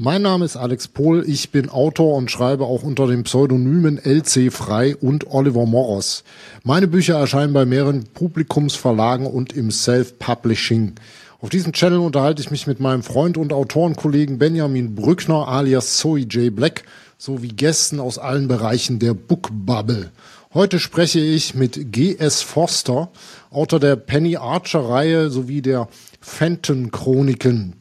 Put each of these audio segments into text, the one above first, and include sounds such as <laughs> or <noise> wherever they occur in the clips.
Mein Name ist Alex Pohl, ich bin Autor und schreibe auch unter den Pseudonymen LC Frei und Oliver Moros. Meine Bücher erscheinen bei mehreren Publikumsverlagen und im Self-Publishing. Auf diesem Channel unterhalte ich mich mit meinem Freund und Autorenkollegen Benjamin Brückner alias Zoe J. Black sowie Gästen aus allen Bereichen der Book Bubble. Heute spreche ich mit G.S. Forster, Autor der Penny Archer Reihe sowie der Fenton Chroniken.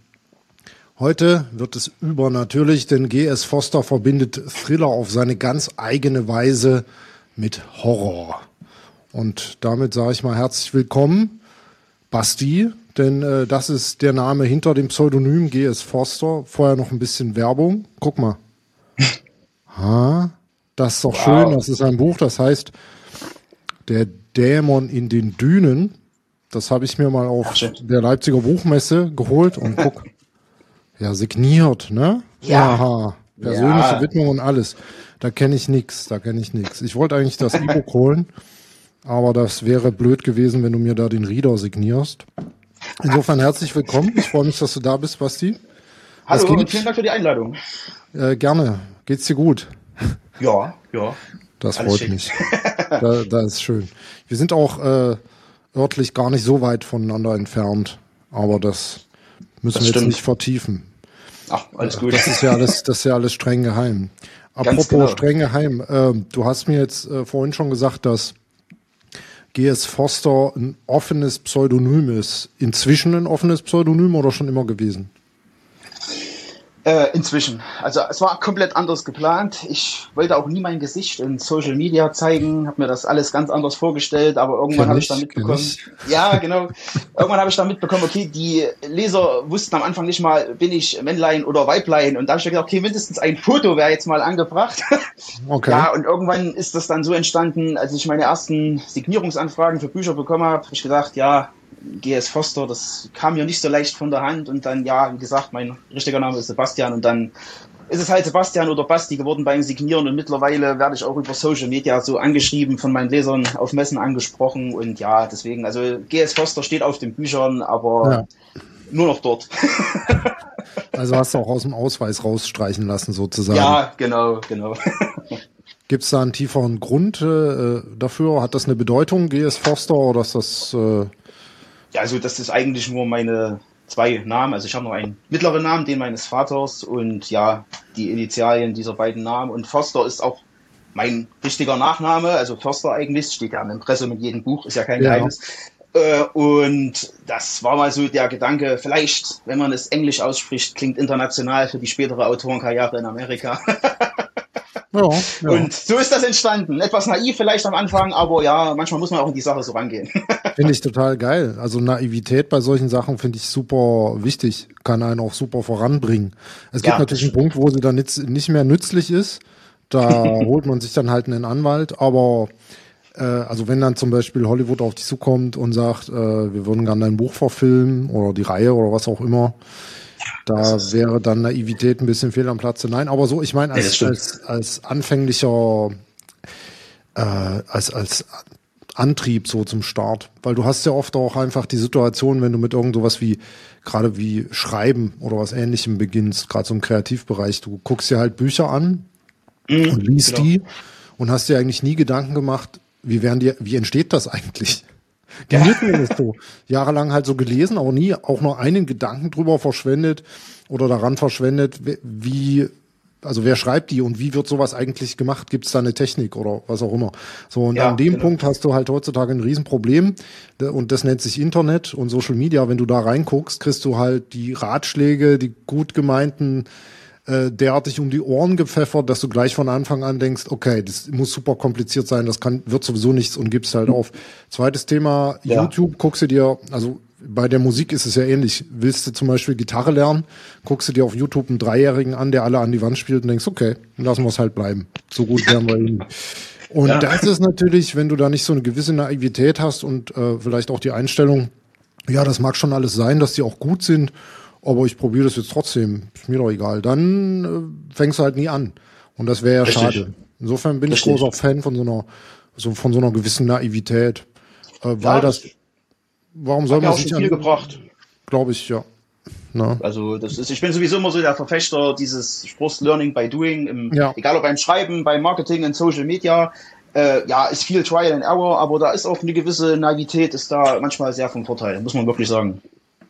Heute wird es übernatürlich, denn G.S. Foster verbindet Thriller auf seine ganz eigene Weise mit Horror. Und damit sage ich mal herzlich willkommen, Basti, denn äh, das ist der Name hinter dem Pseudonym G.S. Foster. Vorher noch ein bisschen Werbung. Guck mal. <laughs> Ha, das ist doch wow. schön. Das ist ein Buch, das heißt Der Dämon in den Dünen. Das habe ich mir mal auf Ach, der Leipziger Buchmesse geholt und guck. <laughs> Ja, signiert, ne? Ja. Aha. Persönliche ja. Widmung und alles. Da kenne ich nix, da kenne ich nix. Ich wollte eigentlich das E-Book holen, aber das wäre blöd gewesen, wenn du mir da den Reader signierst. Insofern herzlich willkommen. Ich freue mich, dass du da bist, Basti. Hallo vielen Dank für die Einladung. Äh, gerne. Geht's dir gut? Ja, ja. Das Alles freut schick. mich. da, da ist schön. Wir sind auch äh, örtlich gar nicht so weit voneinander entfernt, aber das Müssen das wir jetzt nicht vertiefen. Ach, alles gut. Das ist ja alles, das ist ja alles streng geheim. Apropos genau. streng geheim, äh, du hast mir jetzt äh, vorhin schon gesagt, dass GS Foster ein offenes Pseudonym ist. Inzwischen ein offenes Pseudonym oder schon immer gewesen? Äh, inzwischen. Also es war komplett anders geplant. Ich wollte auch nie mein Gesicht in Social Media zeigen, habe mir das alles ganz anders vorgestellt, aber irgendwann habe ich dann mitbekommen. Ja, genau. irgendwann habe ich dann mitbekommen, okay, die Leser wussten am Anfang nicht mal, bin ich Männlein oder Weiblein. Und da habe ich gedacht, okay, mindestens ein Foto wäre jetzt mal angebracht. <laughs> Okay. Ja, und irgendwann ist das dann so entstanden, als ich meine ersten Signierungsanfragen für Bücher bekommen habe, habe ich gedacht, ja, GS Foster, das kam mir nicht so leicht von der Hand und dann, ja, wie gesagt, mein richtiger Name ist Sebastian und dann ist es halt Sebastian oder Basti geworden beim Signieren und mittlerweile werde ich auch über Social Media so angeschrieben, von meinen Lesern auf Messen angesprochen und ja, deswegen, also GS Foster steht auf den Büchern, aber ja. nur noch dort. <laughs> also hast du auch aus dem Ausweis rausstreichen lassen sozusagen. Ja, genau, genau. <laughs> Gibt es da einen tieferen Grund äh, dafür? Hat das eine Bedeutung, GS Foster, oder ist das äh, ja, also das ist eigentlich nur meine zwei Namen. Also ich habe noch einen mittleren Namen, den meines Vaters und ja, die Initialien dieser beiden Namen. Und Foster ist auch mein richtiger Nachname, also Förster eigentlich, steht ja im Impressum mit jedem Buch, ist ja kein ja. Geheimnis. Äh, und das war mal so der Gedanke, vielleicht, wenn man es englisch ausspricht, klingt international für die spätere Autorenkarriere in Amerika. <laughs> Ja, ja. Und so ist das entstanden. Etwas naiv vielleicht am Anfang, aber ja, manchmal muss man auch in die Sache so rangehen. <laughs> Finde ich total geil. Also Naivität bei solchen Sachen finde ich super wichtig, kann einen auch super voranbringen. Es gibt ja, natürlich einen Punkt, wo sie dann nicht mehr nützlich ist. Da <laughs> holt man sich dann halt einen Anwalt, aber äh, also wenn dann zum Beispiel Hollywood auf dich zukommt und sagt, äh, wir würden gerne dein Buch verfilmen oder die Reihe oder was auch immer, da wäre dann Naivität ein bisschen fehl am Platze. Nein, aber so, ich meine, als, ja, als, als anfänglicher, äh, als, als Antrieb so zum Start. Weil du hast ja oft auch einfach die Situation, wenn du mit irgend sowas wie, gerade wie Schreiben oder was ähnlichem beginnst, gerade so im Kreativbereich, du guckst dir halt Bücher an mhm, und liest genau. die und hast dir eigentlich nie Gedanken gemacht, wie werden die, wie entsteht das eigentlich? Die ja. ist so jahrelang halt so gelesen, aber nie auch nur einen Gedanken drüber verschwendet oder daran verschwendet, wie, also wer schreibt die und wie wird sowas eigentlich gemacht? Gibt es da eine Technik oder was auch immer? So, und ja, an dem genau. Punkt hast du halt heutzutage ein Riesenproblem und das nennt sich Internet und Social Media. Wenn du da reinguckst, kriegst du halt die Ratschläge, die gut gemeinten äh, derartig um die Ohren gepfeffert, dass du gleich von Anfang an denkst, okay, das muss super kompliziert sein, das kann, wird sowieso nichts und gibst halt auf. Zweites Thema, ja. YouTube, guckst du dir, also bei der Musik ist es ja ähnlich. Willst du zum Beispiel Gitarre lernen, guckst du dir auf YouTube einen Dreijährigen an, der alle an die Wand spielt und denkst, okay, lassen wir es halt bleiben. So gut werden wir ihn. Und ja. das ist natürlich, wenn du da nicht so eine gewisse Naivität hast und äh, vielleicht auch die Einstellung, ja, das mag schon alles sein, dass die auch gut sind aber ich probiere das jetzt trotzdem, ist mir doch egal. Dann äh, fängst du halt nie an. Und das wäre ja Richtig. schade. Insofern bin Richtig. ich großer Fan von so einer, so, von so einer gewissen Naivität. Äh, weil ja, das, warum soll man sich an, gebracht. Glaube ich, ja. Ne? Also das ist, ich bin sowieso immer so der Verfechter dieses Spruchs Learning by Doing, im, ja. egal ob beim Schreiben, beim Marketing, in Social Media. Äh, ja, ist viel Trial and Error, aber da ist auch eine gewisse Naivität, ist da manchmal sehr von Vorteil, muss man wirklich sagen.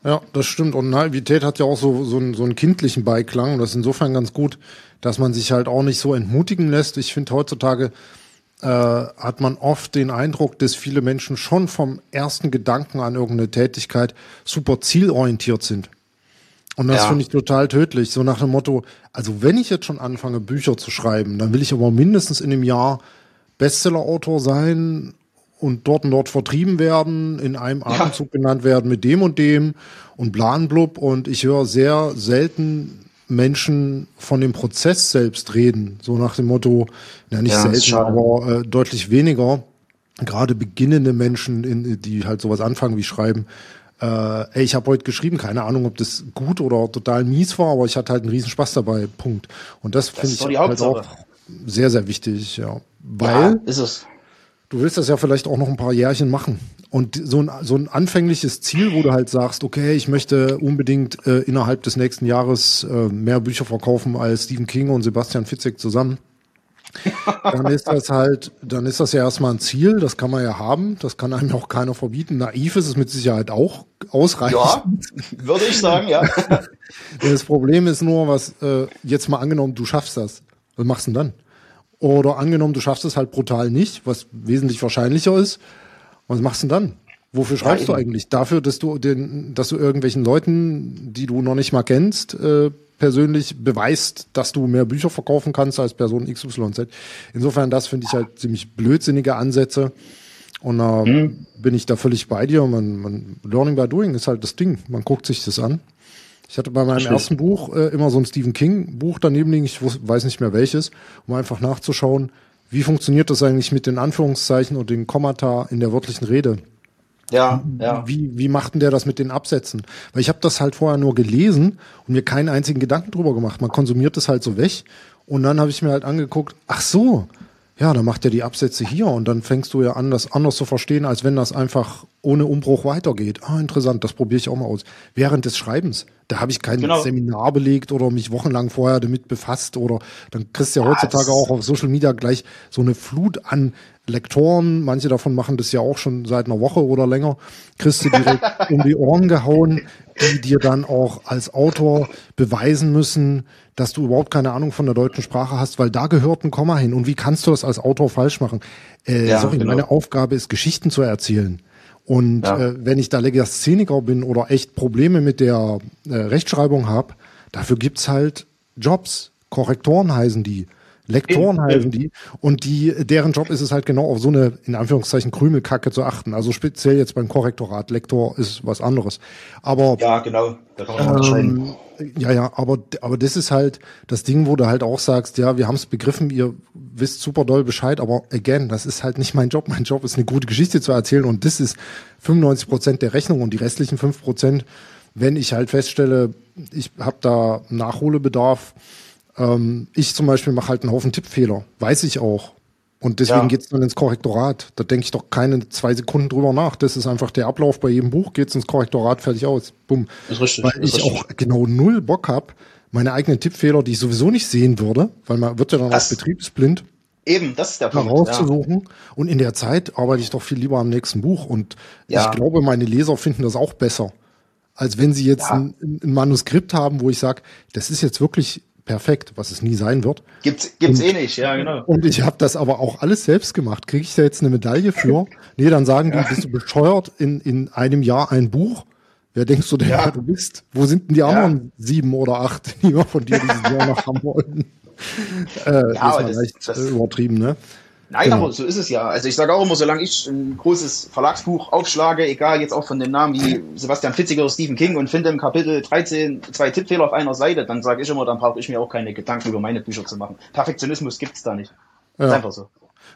Ja, das stimmt. Und Naivität hat ja auch so, so, einen, so einen kindlichen Beiklang. Und das ist insofern ganz gut, dass man sich halt auch nicht so entmutigen lässt. Ich finde heutzutage äh, hat man oft den Eindruck, dass viele Menschen schon vom ersten Gedanken an irgendeine Tätigkeit super zielorientiert sind. Und das ja. finde ich total tödlich. So nach dem Motto, also wenn ich jetzt schon anfange, Bücher zu schreiben, dann will ich aber mindestens in einem Jahr Bestseller-Autor sein und dort und dort vertrieben werden, in einem Atemzug ja. genannt werden mit dem und dem und blanblub. Und ich höre sehr selten Menschen von dem Prozess selbst reden. So nach dem Motto, ja nicht ja, selten, aber äh, deutlich weniger. Gerade beginnende Menschen, in, die halt sowas anfangen wie schreiben. Äh, ey, ich habe heute geschrieben, keine Ahnung, ob das gut oder total mies war, aber ich hatte halt einen riesen Spaß dabei. Punkt. Und das, das finde ich halt auch sehr, sehr wichtig, ja. Weil ja, ist es. Du willst das ja vielleicht auch noch ein paar Jährchen machen. Und so ein, so ein anfängliches Ziel, wo du halt sagst, okay, ich möchte unbedingt äh, innerhalb des nächsten Jahres äh, mehr Bücher verkaufen als Stephen King und Sebastian Fitzek zusammen. <laughs> dann ist das halt, dann ist das ja erstmal ein Ziel, das kann man ja haben, das kann einem auch keiner verbieten. Naiv ist es mit Sicherheit auch ausreichend. Ja, würde ich sagen, ja. <laughs> Das Problem ist nur, was, äh, jetzt mal angenommen, du schaffst das. Was machst du denn dann? Oder angenommen, du schaffst es halt brutal nicht, was wesentlich wahrscheinlicher ist. Was machst du denn dann? Wofür schreibst ja, du eigentlich? Dafür, dass du den, dass du irgendwelchen Leuten, die du noch nicht mal kennst, äh, persönlich beweist, dass du mehr Bücher verkaufen kannst als Person XYZ. Insofern, das finde ich halt ziemlich blödsinnige Ansätze. Und da äh, mhm. bin ich da völlig bei dir. Man, man, Learning by Doing ist halt das Ding. Man guckt sich das an. Ich hatte bei meinem Stimmt. ersten Buch äh, immer so ein Stephen King Buch daneben liegen, ich weiß nicht mehr welches, um einfach nachzuschauen, wie funktioniert das eigentlich mit den Anführungszeichen und den Kommata in der wörtlichen Rede. Ja, ja. Wie, wie macht denn der das mit den Absätzen? Weil ich habe das halt vorher nur gelesen und mir keinen einzigen Gedanken drüber gemacht. Man konsumiert das halt so weg. Und dann habe ich mir halt angeguckt, ach so, ja, dann macht er die Absätze hier und dann fängst du ja an, das anders zu verstehen, als wenn das einfach ohne Umbruch weitergeht. Ah, interessant, das probiere ich auch mal aus. Während des Schreibens. Da habe ich kein genau. Seminar belegt oder mich wochenlang vorher damit befasst oder dann kriegst du ja heutzutage auch auf Social Media gleich so eine Flut an Lektoren. Manche davon machen das ja auch schon seit einer Woche oder länger. Kriegst du direkt <laughs> um die Ohren gehauen, die dir dann auch als Autor beweisen müssen, dass du überhaupt keine Ahnung von der deutschen Sprache hast, weil da gehört ein Komma hin. Und wie kannst du das als Autor falsch machen? Äh, ja, sorry, genau. meine Aufgabe ist, Geschichten zu erzählen. Und ja. äh, wenn ich da Legastheniker bin oder echt Probleme mit der äh, Rechtschreibung habe, dafür gibt's halt Jobs. Korrektoren heißen die. Lektoren heißen die. Und die, deren Job ist es halt genau auf so eine, in Anführungszeichen, Krümelkacke zu achten. Also speziell jetzt beim Korrektorat. Lektor ist was anderes. Aber. Ja, genau. Ähm, ja, ja, aber, aber das ist halt das Ding, wo du halt auch sagst, ja, wir haben es begriffen, ihr wisst super doll Bescheid, aber again, das ist halt nicht mein Job. Mein Job ist eine gute Geschichte zu erzählen und das ist 95 Prozent der Rechnung und die restlichen fünf Prozent, wenn ich halt feststelle, ich habe da Nachholbedarf, ähm, ich zum Beispiel mache halt einen Haufen Tippfehler, weiß ich auch. Und deswegen ja. geht's dann ins Korrektorat. Da denke ich doch keine zwei Sekunden drüber nach. Das ist einfach der Ablauf bei jedem Buch, geht's ins Korrektorat, fertig aus. Bumm. Ist richtig. Weil ich richtig. auch genau null Bock hab, meine eigenen Tippfehler, die ich sowieso nicht sehen würde, weil man wird ja dann das, auch betriebsblind. Eben, das ist der Punkt. Rauszusuchen. Ja. Und in der Zeit arbeite ich doch viel lieber am nächsten Buch. Und ja. ich glaube, meine Leser finden das auch besser. Als wenn sie jetzt ja. ein, ein, Manuskript haben, wo ich sage, das ist jetzt wirklich perfekt, was es nie sein wird. Gibt's, gibt's und, eh nicht, ja, genau. Und ich habe das aber auch alles selbst gemacht. Kriege ich da jetzt eine Medaille für? <laughs> nee, dann sagen die, bist du bescheuert in, in einem Jahr ein Buch? Wer denkst du denn, ja. du bist? Wo sind denn die anderen ja. sieben oder acht, die wir von dir dieses Jahr noch haben wollten? <laughs> Äh, ja, das leicht das, übertrieben, ne? Nein, genau. aber so ist es ja. Also ich sage auch immer, solange ich ein großes Verlagsbuch aufschlage, egal jetzt auch von den Namen wie Sebastian Fitziger oder Stephen King und finde im Kapitel 13 zwei Tippfehler auf einer Seite, dann sage ich immer, dann brauche ich mir auch keine Gedanken über meine Bücher zu machen. Perfektionismus gibt's da nicht. Ja. Ist einfach so.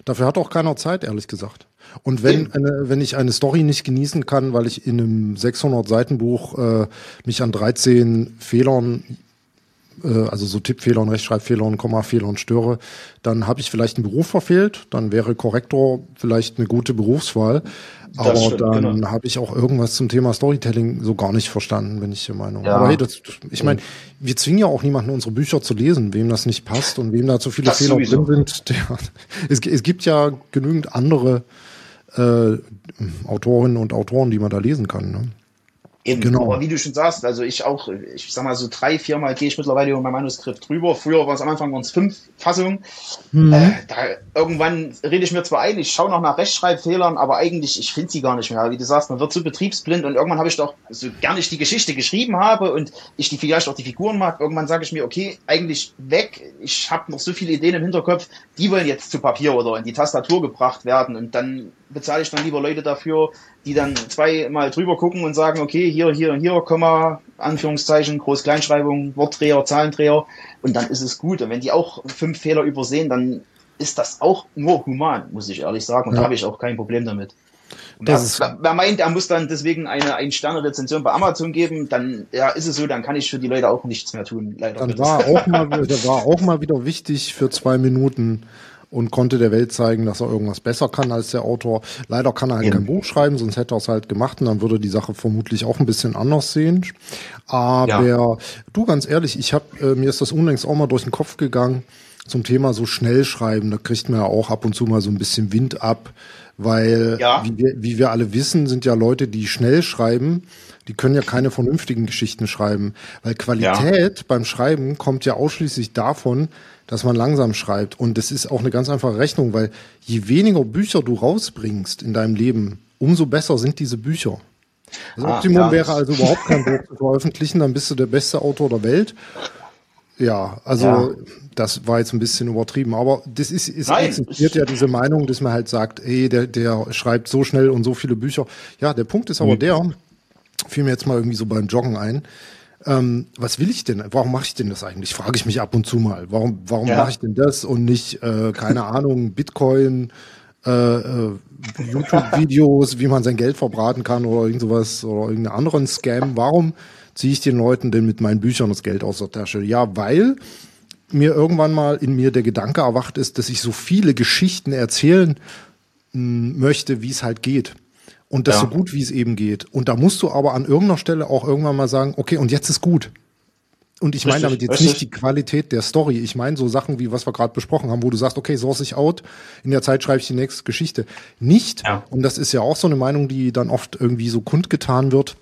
Dafür hat auch keiner Zeit, ehrlich gesagt. Und wenn, eine, wenn ich eine Story nicht genießen kann, weil ich in einem 600 Seiten Buch äh, mich an 13 Fehlern äh, also so Tippfehler und Rechtschreibfehler und Kommafehler und störe, dann habe ich vielleicht einen Beruf verfehlt, dann wäre Korrektor vielleicht eine gute Berufswahl. Aber stimmt, dann genau. habe ich auch irgendwas zum Thema Storytelling so gar nicht verstanden, bin ich der Meinung. Ja. Aber hey, das, ich meine, wir zwingen ja auch niemanden, unsere Bücher zu lesen, wem das nicht passt und wem da zu viele das Fehler sowieso. drin sind. <laughs> Der, es, es gibt ja genügend andere äh, Autorinnen und Autoren, die man da lesen kann. Ne? Eben, genau. aber wie du schon sagst, also ich auch, ich sag mal so drei, viermal gehe ich mittlerweile über mein Manuskript drüber. Früher war es am Anfang waren es fünf Fassungen. Mhm. Äh, da, irgendwann rede ich mir zwar ein, ich schaue noch nach Rechtschreibfehlern, aber eigentlich, ich finde sie gar nicht mehr. Wie du sagst, man wird so betriebsblind und irgendwann habe ich doch, so gern ich die Geschichte geschrieben habe und ich die vielleicht auch die Figuren mag, irgendwann sage ich mir, okay, eigentlich weg, ich habe noch so viele Ideen im Hinterkopf, die wollen jetzt zu Papier oder in die Tastatur gebracht werden und dann bezahle ich dann lieber Leute dafür, die dann zweimal drüber gucken und sagen, okay, hier, hier, hier, Komma, Anführungszeichen, Groß-Kleinschreibung, Wortdreher, Zahlendreher und dann ist es gut. Und wenn die auch fünf Fehler übersehen, dann ist das auch nur human, muss ich ehrlich sagen. Und ja. da habe ich auch kein Problem damit. Das wer, wer meint, er muss dann deswegen eine Ein-Sterne-Rezension bei Amazon geben, dann ja, ist es so, dann kann ich für die Leute auch nichts mehr tun. Leider dann war auch, <laughs> mal, war auch mal wieder wichtig für zwei Minuten und konnte der Welt zeigen, dass er irgendwas besser kann als der Autor. Leider kann er halt ja. kein Buch schreiben, sonst hätte er es halt gemacht und dann würde die Sache vermutlich auch ein bisschen anders sehen. Aber ja. du, ganz ehrlich, ich habe äh, mir ist das unlängst auch mal durch den Kopf gegangen zum Thema so schnell schreiben. Da kriegt man ja auch ab und zu mal so ein bisschen Wind ab, weil ja. wie, wir, wie wir alle wissen, sind ja Leute, die schnell schreiben, die können ja keine vernünftigen Geschichten schreiben, weil Qualität ja. beim Schreiben kommt ja ausschließlich davon, dass man langsam schreibt. Und das ist auch eine ganz einfache Rechnung, weil je weniger Bücher du rausbringst in deinem Leben, umso besser sind diese Bücher. Das ah, Optimum ja. wäre also überhaupt kein Buch zu veröffentlichen, dann bist du der beste Autor der Welt. Ja, also ja. das war jetzt ein bisschen übertrieben, aber das ist, es existiert ja diese Meinung, dass man halt sagt, ey, der, der schreibt so schnell und so viele Bücher. Ja, der Punkt ist aber mhm. der, fiel mir jetzt mal irgendwie so beim Joggen ein, ähm, was will ich denn? Warum mache ich denn das eigentlich? Frage ich mich ab und zu mal. Warum, warum ja. mache ich denn das und nicht, äh, keine <laughs> Ahnung, Bitcoin, äh, äh, YouTube-Videos, wie man sein Geld verbraten kann oder irgend sowas oder irgendeinen anderen Scam? Warum ziehe ich den Leuten denn mit meinen Büchern das Geld aus der Tasche? Ja, weil mir irgendwann mal in mir der Gedanke erwacht ist, dass ich so viele Geschichten erzählen hm, möchte, wie es halt geht und das ja. so gut wie es eben geht. Und da musst du aber an irgendeiner Stelle auch irgendwann mal sagen, okay, und jetzt ist gut. Und ich meine damit jetzt richtig. nicht die Qualität der Story. Ich meine so Sachen wie, was wir gerade besprochen haben, wo du sagst, okay, source ich out, in der Zeit schreibe ich die nächste Geschichte. Nicht, ja. und das ist ja auch so eine Meinung, die dann oft irgendwie so kundgetan wird,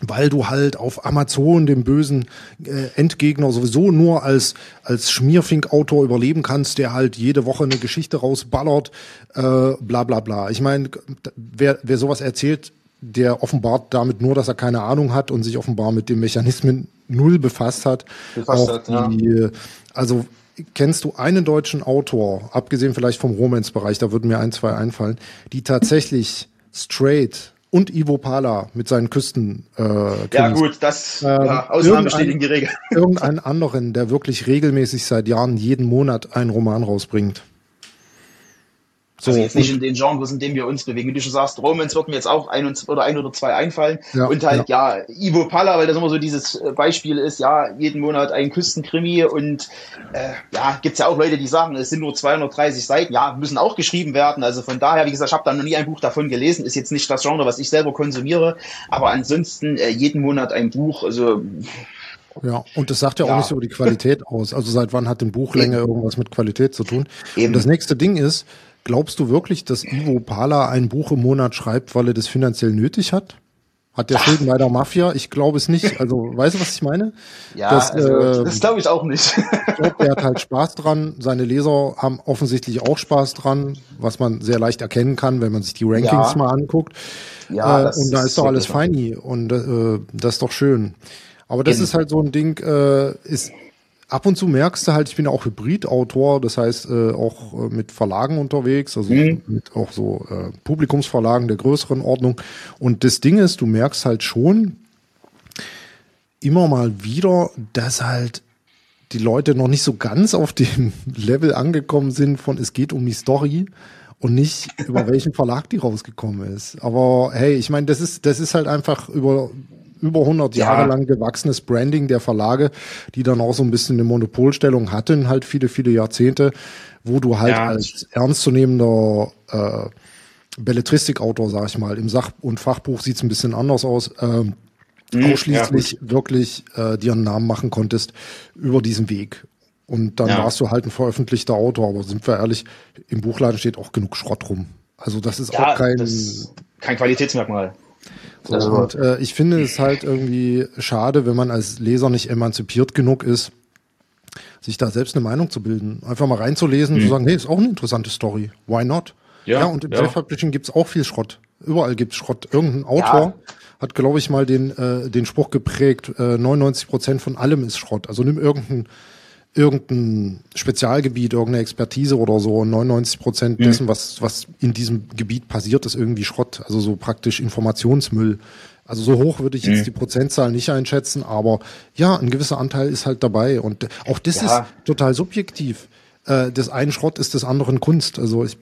weil du halt auf Amazon dem bösen äh, Endgegner sowieso nur als als Schmierfink-Autor überleben kannst, der halt jede Woche eine Geschichte rausballert, äh, bla bla bla. Ich meine, wer, wer sowas erzählt, der offenbart damit nur, dass er keine Ahnung hat und sich offenbar mit den Mechanismen null befasst hat. Befasst hat die, ja. Also kennst du einen deutschen Autor, abgesehen vielleicht vom Romance-Bereich, da würden mir ein, zwei einfallen, die tatsächlich straight und Ivo Pala mit seinen Küsten. Äh, ja gut, das ähm, ja, Ausnahmen bestätigen die Regel. <laughs> Irgendeinen anderen, der wirklich regelmäßig seit Jahren jeden Monat einen Roman rausbringt. So, also jetzt nicht in den Genres, in denen wir uns bewegen. Wie du schon sagst, Romans wird mir jetzt auch ein oder ein oder zwei einfallen. Ja, und halt, ja. ja, Ivo Palla, weil das immer so dieses äh, Beispiel ist, ja, jeden Monat ein Küstenkrimi und äh, ja, gibt's ja auch Leute, die sagen, es sind nur 230 Seiten, ja, müssen auch geschrieben werden. Also von daher, wie gesagt, ich habe da noch nie ein Buch davon gelesen, ist jetzt nicht das Genre, was ich selber konsumiere, aber ansonsten äh, jeden Monat ein Buch, also ja, und das sagt ja, ja, auch nichts über die Qualität <laughs> aus. Also seit wann hat ein Buchlänge irgendwas mit Qualität zu tun? Eben. Und das nächste Ding ist, Glaubst du wirklich, dass Ivo Pala ein Buch im Monat schreibt, weil er das finanziell nötig hat? Hat der Schulden bei der Mafia? Ich glaube es nicht. Also, weißt du, was ich meine? Ja, das, also, äh, das glaube ich auch nicht. ich glaube, der hat halt Spaß dran. Seine Leser haben offensichtlich auch Spaß dran, was man sehr leicht erkennen kann, wenn man sich die Rankings ja. mal anguckt. Ja, äh, und da ist doch alles feini und äh, das ist doch schön. Aber das In ist halt so ein Ding, äh, ist ab und zu merkst du halt, ich bin auch Hybridautor, das heißt äh, auch äh, mit Verlagen unterwegs, also mhm. mit auch so äh, Publikumsverlagen der größeren Ordnung. Und das Ding ist, du merkst halt schon immer mal wieder, dass halt die Leute noch nicht so ganz auf dem <laughs> Level angekommen sind von es geht um die Story und nicht <laughs> über welchen Verlag die rausgekommen ist. Aber hey, ich meine, das ist das ist halt einfach über über 100 ja. Jahre lang gewachsenes Branding der Verlage, die dann auch so ein bisschen eine Monopolstellung hatten, halt viele, viele Jahrzehnte, wo du halt ja. als ernstzunehmender äh, Belletristikautor, sag ich mal, im Sach- und Fachbuch sieht's ein bisschen anders aus, äh, mhm, ausschließlich ja, wirklich äh, dir einen Namen machen konntest über diesen Weg. Und dann ja. warst du halt ein veröffentlichter Autor, aber sind wir ehrlich, im Buchladen steht auch genug Schrott rum. Also das ist ja, auch kein, kein Qualitätsmerkmal. So, also, und äh, ich finde es halt irgendwie schade, wenn man als Leser nicht emanzipiert genug ist, sich da selbst eine Meinung zu bilden. Einfach mal reinzulesen, mhm. zu sagen, hey, ist auch eine interessante Story. Why not? Ja, ja und im ja. Self-Publishing gibt's auch viel Schrott. Überall gibt's Schrott. Irgendein Autor ja. hat, glaube ich, mal den, äh, den Spruch geprägt, äh, 99 Prozent von allem ist Schrott. Also nimm irgendein irgendein Spezialgebiet, irgendeine Expertise oder so. 99 Prozent mhm. dessen, was, was in diesem Gebiet passiert, ist irgendwie Schrott. Also so praktisch Informationsmüll. Also so hoch würde ich jetzt mhm. die Prozentzahl nicht einschätzen, aber ja, ein gewisser Anteil ist halt dabei. Und auch das ja. ist total subjektiv. Äh, des einen Schrott ist des anderen Kunst. Also ich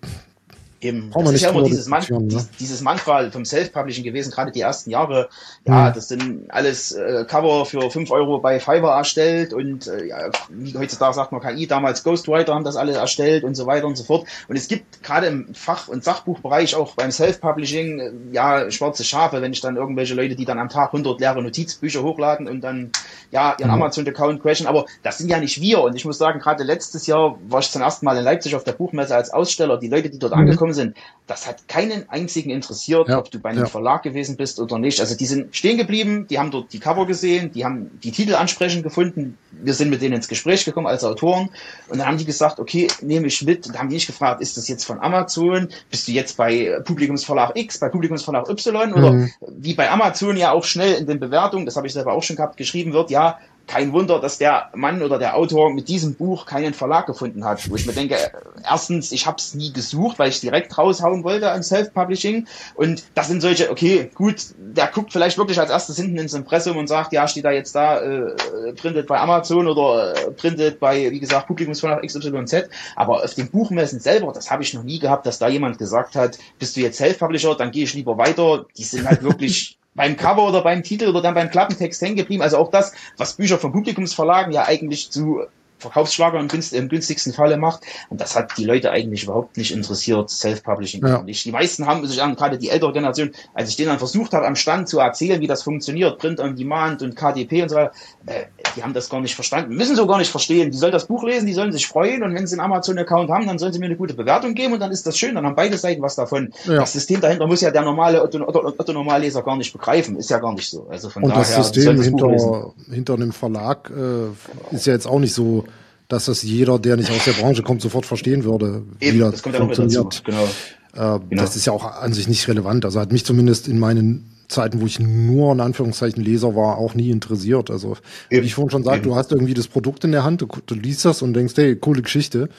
Eben. Das ist ja immer dieses, Man ne? dieses Mantra vom Self-Publishing gewesen, gerade die ersten Jahre. Ja, mhm. das sind alles äh, Cover für fünf Euro bei Fiverr erstellt und äh, ja, wie heutzutage sagt man KI, damals Ghostwriter haben das alle erstellt und so weiter und so fort. Und es gibt gerade im Fach- und Sachbuchbereich auch beim Self-Publishing äh, ja schwarze Schafe, wenn ich dann irgendwelche Leute, die dann am Tag 100 leere Notizbücher hochladen und dann ja ihren mhm. Amazon-Account crashen. Aber das sind ja nicht wir. Und ich muss sagen, gerade letztes Jahr war ich zum ersten Mal in Leipzig auf der Buchmesse als Aussteller. Die Leute, die dort mhm. angekommen gekommen sind, das hat keinen einzigen interessiert, ja, ob du bei einem ja. Verlag gewesen bist oder nicht. Also die sind stehen geblieben, die haben dort die Cover gesehen, die haben die Titel ansprechend gefunden. Wir sind mit denen ins Gespräch gekommen als Autoren und dann haben die gesagt, okay, nehme ich mit. Und da haben die nicht gefragt, ist das jetzt von Amazon? Bist du jetzt bei Publikumsverlag X, bei Publikumsverlag Y oder mhm. wie bei Amazon ja auch schnell in den Bewertungen, das habe ich selber auch schon gehabt, geschrieben wird, ja, kein Wunder, dass der Mann oder der Autor mit diesem Buch keinen Verlag gefunden hat. Wo ich mir denke, erstens, ich habe es nie gesucht, weil ich direkt raushauen wollte an Self-Publishing. Und das sind solche, okay, gut, der guckt vielleicht wirklich als erstes hinten ins Impressum und sagt, ja, steht da jetzt da, äh, printet bei Amazon oder äh, printet bei, wie gesagt, Publikumsverlag XYZ. Aber auf den Buchmessen selber, das habe ich noch nie gehabt, dass da jemand gesagt hat, bist du jetzt Self-Publisher, dann gehe ich lieber weiter. Die sind halt wirklich <laughs> beim Cover oder beim Titel oder dann beim Klappentext hängen geblieben. Also auch das, was Bücher von Publikumsverlagen ja eigentlich zu Verkaufsschlager im, günst, im günstigsten Falle macht. Und das hat die Leute eigentlich überhaupt nicht interessiert, Self-Publishing. Ja. Die meisten haben sich an, gerade die ältere Generation, als ich denen dann versucht habe, am Stand zu erzählen, wie das funktioniert, Print on Demand und KDP und so weiter, äh, die haben das gar nicht verstanden, müssen so gar nicht verstehen. Die sollen das Buch lesen, die sollen sich freuen und wenn sie einen Amazon-Account haben, dann sollen sie mir eine gute Bewertung geben und dann ist das schön, dann haben beide Seiten was davon. Ja. Das System dahinter muss ja der normale Otto-Normalleser gar nicht begreifen, ist ja gar nicht so. Also von und daher, das System das hinter, hinter einem Verlag äh, ist ja jetzt auch nicht so dass das jeder, der nicht aus der Branche kommt, sofort verstehen würde, Eben, wie das, das funktioniert. Genau. Äh, genau. Das ist ja auch an sich nicht relevant. Also hat mich zumindest in meinen Zeiten, wo ich nur in Anführungszeichen Leser war, auch nie interessiert. Also Eben. wie ich vorhin schon sagte, du hast irgendwie das Produkt in der Hand, du, du liest das und denkst, hey, coole Geschichte.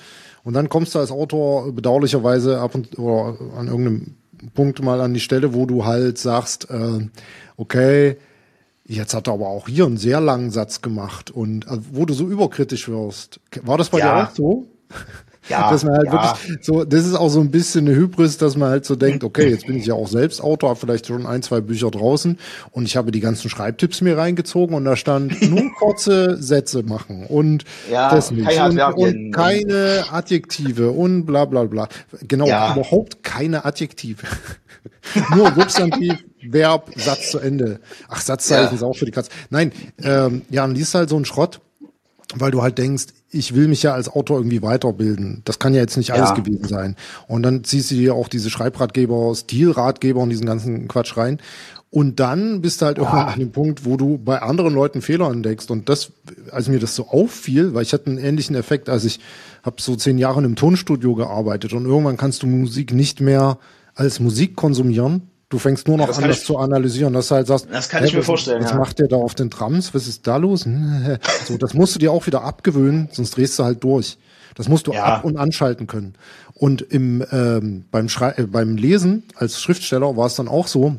Und dann kommst du als Autor bedauerlicherweise ab und oder an irgendeinem Punkt mal an die Stelle, wo du halt sagst, äh, okay, Jetzt hat er aber auch hier einen sehr langen Satz gemacht und also, wo du so überkritisch wirst. War das bei ja. dir auch so? <laughs> Ja, dass man halt ja. wirklich so, das ist auch so ein bisschen eine Hybris, dass man halt so denkt, okay, jetzt bin ich ja auch selbst Autor, habe vielleicht schon ein, zwei Bücher draußen und ich habe die ganzen Schreibtipps mir reingezogen und da stand <laughs> nur kurze Sätze machen und ja, das nicht und, und, keine Adjektive und bla bla bla. Genau, ja. überhaupt keine Adjektive. <laughs> nur Substantiv, Verb, Satz zu Ende. Ach, Satzzeichen ja. ist auch für die Katze. Nein, ähm, ja, und liest halt so einen Schrott, weil du halt denkst, ich will mich ja als Autor irgendwie weiterbilden. Das kann ja jetzt nicht alles ja. gewesen sein. Und dann ziehst du dir auch diese Schreibratgeber, Stilratgeber und diesen ganzen Quatsch rein. Und dann bist du halt ja. irgendwann an dem Punkt, wo du bei anderen Leuten Fehler entdeckst. Und das, als mir das so auffiel, weil ich hatte einen ähnlichen Effekt, als ich habe so zehn Jahre in einem Tonstudio gearbeitet und irgendwann kannst du Musik nicht mehr als Musik konsumieren, Du fängst nur noch das an, das zu analysieren, dass du halt sagst, das kann hey, ich mir was, vorstellen. Was ja. macht der da auf den Trams? Was ist da los? <laughs> so, das musst du dir auch wieder abgewöhnen, sonst drehst du halt durch. Das musst du ja. ab- und anschalten können. Und im ähm, beim Schrei äh, beim Lesen als Schriftsteller war es dann auch so,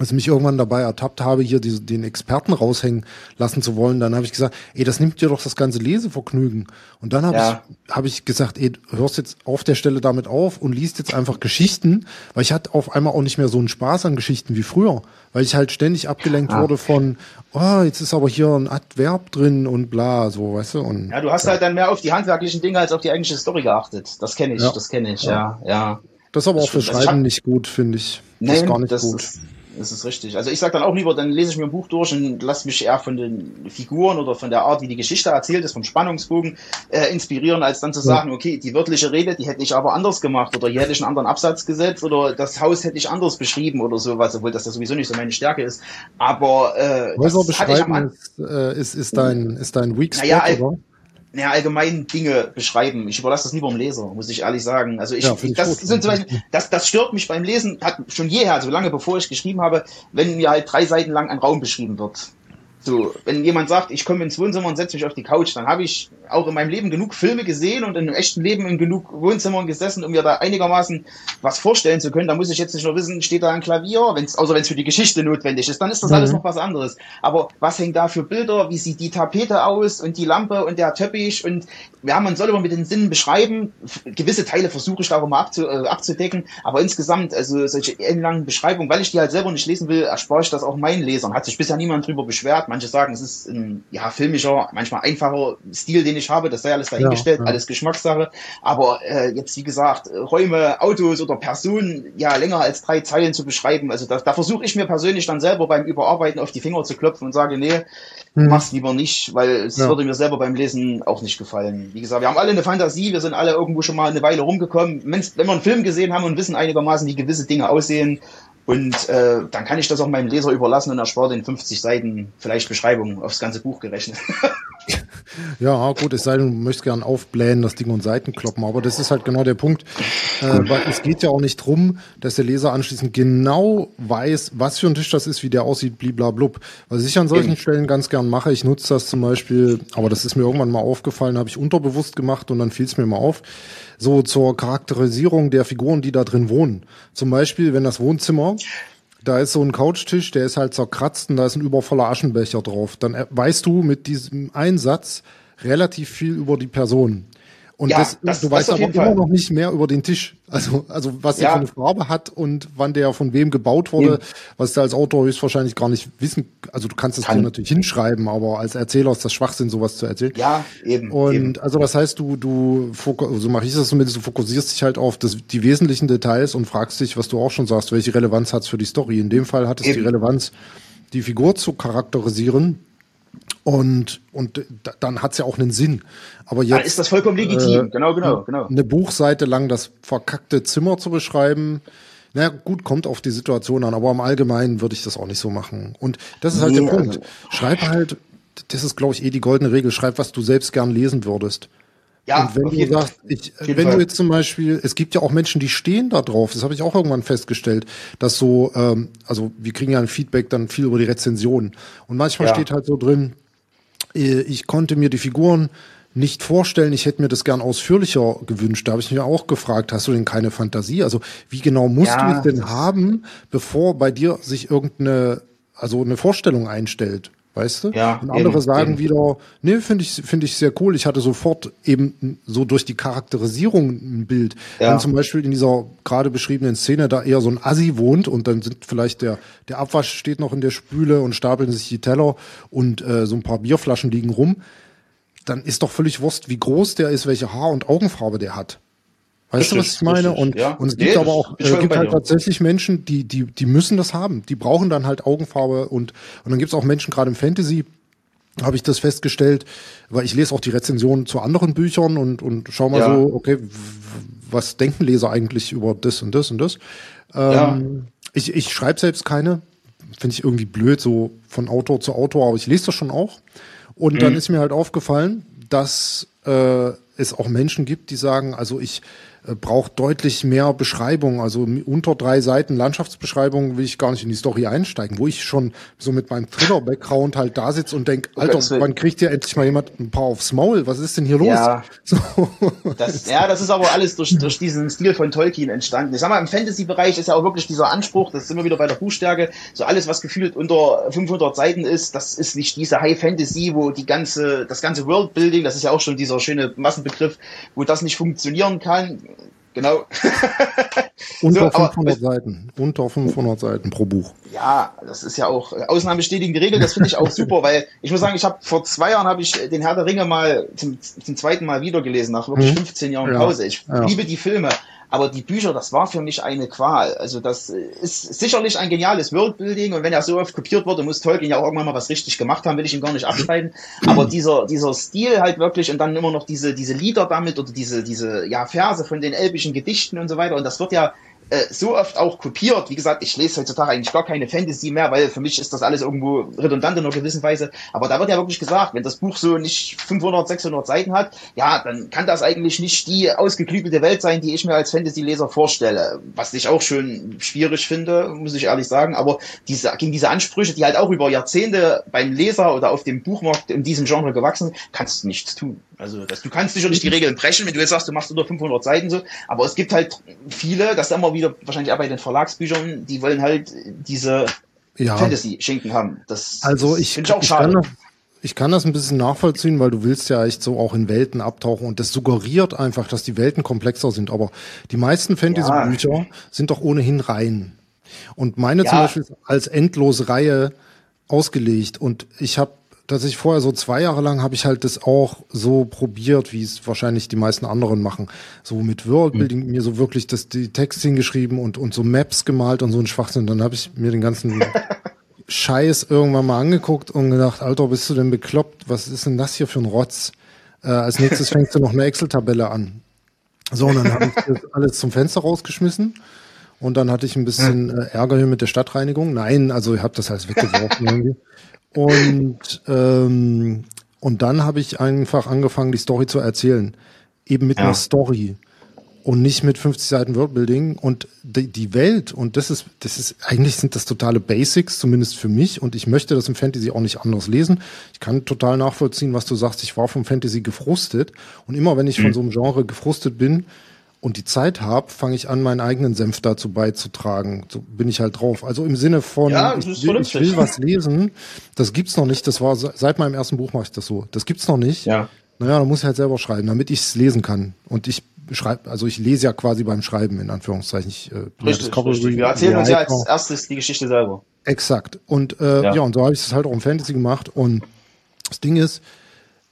als ich mich irgendwann dabei ertappt habe, hier die, den Experten raushängen lassen zu wollen, dann habe ich gesagt, ey, das nimmt dir doch das ganze Lesevergnügen. Und dann habe ja. ich, hab ich gesagt, ey, hörst jetzt auf der Stelle damit auf und liest jetzt einfach Geschichten, weil ich hatte auf einmal auch nicht mehr so einen Spaß an Geschichten wie früher, weil ich halt ständig abgelenkt ja. wurde von, oh, jetzt ist aber hier ein Adverb drin und bla, so, weißt du. Und, ja, du hast ja. halt dann mehr auf die handwerklichen Dinge als auf die eigentliche Story geachtet. Das kenne ich, das kenne ich, ja, ja. Das ist aber das auch für Schreiben hab, nicht gut, finde ich. Das nee, ist gar nicht gut. Ist, das ist richtig. Also ich sage dann auch lieber, dann lese ich mir ein Buch durch und lasse mich eher von den Figuren oder von der Art, wie die Geschichte erzählt ist, vom Spannungsbogen äh, inspirieren, als dann zu sagen, okay, die wörtliche Rede, die hätte ich aber anders gemacht oder hier hätte ich einen anderen Absatz gesetzt oder das Haus hätte ich anders beschrieben oder sowas, obwohl das ja sowieso nicht so meine Stärke ist. Aber äh, Häuser beschreiben ist, äh, ist, ist dein ist dein Weak Spot, naja, oder? Ja, allgemein Dinge beschreiben. Ich überlasse das lieber dem Leser, muss ich ehrlich sagen. Also ich, ja, ich das, sind zum Beispiel, das, das stört mich beim Lesen, hat schon jeher, also lange bevor ich geschrieben habe, wenn mir halt drei Seiten lang ein Raum beschrieben wird. So, wenn jemand sagt, ich komme ins Wohnzimmer und setze mich auf die Couch, dann habe ich auch in meinem Leben genug Filme gesehen und in einem echten Leben in genug Wohnzimmern gesessen, um mir da einigermaßen was vorstellen zu können. Da muss ich jetzt nicht nur wissen, steht da ein Klavier, wenn's, außer wenn es für die Geschichte notwendig ist, dann ist das mhm. alles noch was anderes. Aber was hängt da für Bilder? Wie sieht die Tapete aus und die Lampe und der Teppich? Und ja, man soll immer mit den Sinnen beschreiben. Gewisse Teile versuche ich da auch immer abzu, äh, abzudecken, aber insgesamt, also solche ellenlangen Beschreibungen, weil ich die halt selber nicht lesen will, erspare ich das auch meinen Lesern. Hat sich bisher niemand drüber beschwert Manche sagen, es ist ein ja, filmischer, manchmal einfacher Stil, den ich habe. Das sei alles dahingestellt, ja, ja. alles Geschmackssache. Aber äh, jetzt, wie gesagt, Räume, Autos oder Personen ja länger als drei Zeilen zu beschreiben, also da, da versuche ich mir persönlich dann selber beim Überarbeiten auf die Finger zu klopfen und sage, nee, hm. mach's lieber nicht, weil es ja. würde mir selber beim Lesen auch nicht gefallen. Wie gesagt, wir haben alle eine Fantasie, wir sind alle irgendwo schon mal eine Weile rumgekommen. Wenn, wenn wir einen Film gesehen haben und wissen einigermaßen, wie gewisse Dinge aussehen, und äh, dann kann ich das auch meinem Leser überlassen und erspare den 50 Seiten vielleicht Beschreibung aufs ganze Buch gerechnet. <laughs> ja, gut, es sei denn, du möchtest gern aufblähen, das Ding und Seiten kloppen, aber das ist halt genau der Punkt. Äh, weil es geht ja auch nicht drum, dass der Leser anschließend genau weiß, was für ein Tisch das ist, wie der aussieht, bliblablub. Was ich an solchen. Stellen ganz gern mache, ich nutze das zum Beispiel, aber das ist mir irgendwann mal aufgefallen, habe ich unterbewusst gemacht und dann fiel es mir mal auf so zur Charakterisierung der Figuren, die da drin wohnen. Zum Beispiel, wenn das Wohnzimmer da ist so ein Couchtisch, der ist halt zerkratzt und da ist ein übervoller Aschenbecher drauf. Dann weißt du mit diesem Einsatz relativ viel über die Person. Und ja, das, das, du weißt aber immer Fall. noch nicht mehr über den Tisch. Also, also was ja. der für eine Farbe hat und wann der von wem gebaut wurde, eben. was du als Autor höchstwahrscheinlich gar nicht wissen. Also du kannst es dir natürlich hinschreiben, aber als Erzähler ist das Schwachsinn, sowas zu erzählen. Ja, eben. Und eben. also das heißt, du, du so mache ich das zumindest, du fokussierst dich halt auf das, die wesentlichen Details und fragst dich, was du auch schon sagst, welche Relevanz hat es für die Story. In dem Fall hat es eben. die Relevanz, die Figur zu charakterisieren und, und dann hat's ja auch einen Sinn. Aber jetzt. Dann ist das vollkommen legitim. Äh, genau, genau, genau. Eine Buchseite lang das verkackte Zimmer zu beschreiben. Na gut, kommt auf die Situation an, aber im Allgemeinen würde ich das auch nicht so machen. Und das ist halt nee, der Punkt. Also, Schreib halt, das ist, glaube ich, eh die goldene Regel, schreib, was du selbst gern lesen würdest. Ja, und wenn du sagst, ich, wenn du jetzt zum Beispiel, es gibt ja auch Menschen, die stehen da drauf, das habe ich auch irgendwann festgestellt, dass so, ähm, also wir kriegen ja ein Feedback dann viel über die Rezensionen. Und manchmal ja. steht halt so drin, äh, ich konnte mir die Figuren nicht vorstellen, ich hätte mir das gern ausführlicher gewünscht. Da habe ich mich auch gefragt, hast du denn keine Fantasie? Also wie genau musst ja, du es denn haben, bevor bei dir sich irgendeine, also eine Vorstellung einstellt? Weißt du? Ja, und andere eben, sagen eben. wieder, nee, finde ich, finde ich sehr cool. Ich hatte sofort eben so durch die Charakterisierung ein Bild. Ja. Wenn zum Beispiel in dieser gerade beschriebenen Szene da eher so ein Assi wohnt und dann sind vielleicht der, der Abwasch steht noch in der Spüle und stapeln sich die Teller und äh, so ein paar Bierflaschen liegen rum, dann ist doch völlig Wurst, wie groß der ist, welche Haar- und Augenfarbe der hat. Weißt richtig, du, was ich meine? Und, ja. und es gibt nee, aber auch, es gibt halt tatsächlich Menschen, die, die, die müssen das haben. Die brauchen dann halt Augenfarbe und, und dann gibt es auch Menschen, gerade im Fantasy, habe ich das festgestellt, weil ich lese auch die Rezensionen zu anderen Büchern und, und schau mal ja. so, okay, was denken Leser eigentlich über das und das und das. Ähm, ja. Ich, ich schreibe selbst keine, finde ich irgendwie blöd, so von Autor zu Autor, aber ich lese das schon auch. Und mhm. dann ist mir halt aufgefallen, dass äh, es auch Menschen gibt, die sagen, also ich äh, braucht deutlich mehr Beschreibung. Also unter drei Seiten Landschaftsbeschreibung will ich gar nicht in die Story einsteigen, wo ich schon so mit meinem Thriller-Background halt da sitze und denke, Alter, okay, wann kriegt hier endlich mal jemand ein paar aufs Maul? Was ist denn hier los? Ja, <laughs> so. das, ja das ist aber alles durch, durch diesen Stil von Tolkien entstanden. Ich sag mal, im Fantasy-Bereich ist ja auch wirklich dieser Anspruch, das ist immer wieder bei der Buchstärke, so alles, was gefühlt unter 500 Seiten ist, das ist nicht diese High Fantasy, wo die ganze, das ganze Worldbuilding, das ist ja auch schon dieser schöne Massenbegriff, wo das nicht funktionieren kann Genau. <laughs> Unter so, 500 aber, Seiten. Unter 500 Seiten pro Buch. Ja, das ist ja auch äh, Ausnahmen bestätigen die Regel. Das finde ich auch super, weil ich muss sagen, ich habe vor zwei Jahren habe ich den Herr der Ringe mal zum, zum zweiten Mal wieder gelesen nach wirklich 15 hm. Jahren Pause. Ich ja. liebe die Filme, aber die Bücher, das war für mich eine Qual. Also das ist sicherlich ein geniales Worldbuilding und wenn er so oft kopiert wurde, muss Tolkien ja auch irgendwann mal was richtig gemacht haben, will ich ihn gar nicht abschneiden. Aber dieser, dieser Stil halt wirklich und dann immer noch diese, diese Lieder damit oder diese, diese, ja, Verse von den elbischen Gedichten und so weiter. Und das wird ja äh, so oft auch kopiert. Wie gesagt, ich lese heutzutage eigentlich gar keine Fantasy mehr, weil für mich ist das alles irgendwo redundant in einer gewissen Weise. Aber da wird ja wirklich gesagt, wenn das Buch so nicht 500, 600 Seiten hat, ja, dann kann das eigentlich nicht die ausgeklügelte Welt sein, die ich mir als Fantasy-Leser vorstelle. Was ich auch schon schwierig finde, muss ich ehrlich sagen. Aber diese, gegen diese Ansprüche, die halt auch über Jahrzehnte beim Leser oder auf dem Buchmarkt in diesem Genre gewachsen, kannst du nichts tun. Also das, du kannst sicherlich die Regeln brechen, wenn du jetzt sagst, du machst unter 500 Seiten so, aber es gibt halt viele, das ist immer wieder wahrscheinlich auch bei den Verlagsbüchern, die wollen halt diese ja. Fantasy-Schinken haben. Das, also ich, ich auch ich schade. Kann, ich kann das ein bisschen nachvollziehen, weil du willst ja echt so auch in Welten abtauchen und das suggeriert einfach, dass die Welten komplexer sind. Aber die meisten Fantasy-Bücher ja. sind doch ohnehin rein. Und meine ja. zum Beispiel ist als endlose Reihe ausgelegt und ich habe dass ich vorher so zwei Jahre lang habe ich halt das auch so probiert, wie es wahrscheinlich die meisten anderen machen. So mit Worldbuilding mhm. mir so wirklich das, die Texte hingeschrieben und, und so Maps gemalt und so ein Schwachsinn. Dann habe ich mir den ganzen <laughs> Scheiß irgendwann mal angeguckt und gedacht, Alter, bist du denn bekloppt? Was ist denn das hier für ein Rotz? Äh, als nächstes <laughs> fängst du noch eine Excel-Tabelle an. So, und dann habe ich das alles zum Fenster rausgeschmissen. Und dann hatte ich ein bisschen äh, Ärger hier mit der Stadtreinigung. Nein, also ich habe das alles weggeworfen <laughs> irgendwie. Und, ähm, und dann habe ich einfach angefangen, die Story zu erzählen. Eben mit ja. einer Story und nicht mit 50 Seiten Worldbuilding und die, die Welt und das ist das ist eigentlich sind das totale Basics zumindest für mich und ich möchte das im Fantasy auch nicht anders lesen. Ich kann total nachvollziehen, was du sagst. Ich war vom Fantasy gefrustet und immer wenn ich mhm. von so einem Genre gefrustet bin, und die Zeit habe, fange ich an, meinen eigenen Senf dazu beizutragen. So bin ich halt drauf. Also im Sinne von, ja, ich, will, ich, will, was lesen, das gibt's noch nicht. Das war seit meinem ersten Buch mache ich das so. Das gibt's noch nicht. Ja. Naja, da muss ich halt selber schreiben, damit ich es lesen kann. Und ich schreibe, also ich lese ja quasi beim Schreiben, in Anführungszeichen. Ich, äh, richtig, richtig. Wir erzählen uns ja als erstes die Geschichte selber. Exakt. Und äh, ja. ja, und so habe ich es halt auch im Fantasy gemacht. Und das Ding ist,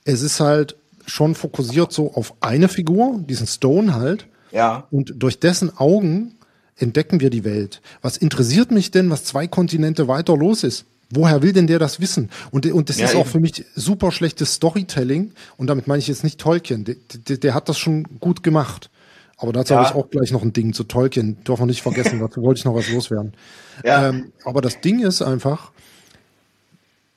es ist halt schon fokussiert so auf eine Figur, diesen Stone halt. Ja. Und durch dessen Augen entdecken wir die Welt. Was interessiert mich denn, was zwei Kontinente weiter los ist? Woher will denn der das wissen? Und, und das ja, ist eben. auch für mich super schlechtes Storytelling. Und damit meine ich jetzt nicht Tolkien. Der, der, der hat das schon gut gemacht. Aber dazu ja. habe ich auch gleich noch ein Ding zu Tolkien. Dürfen wir nicht vergessen, <laughs> dazu wollte ich noch was loswerden. Ja. Ähm, aber das Ding ist einfach,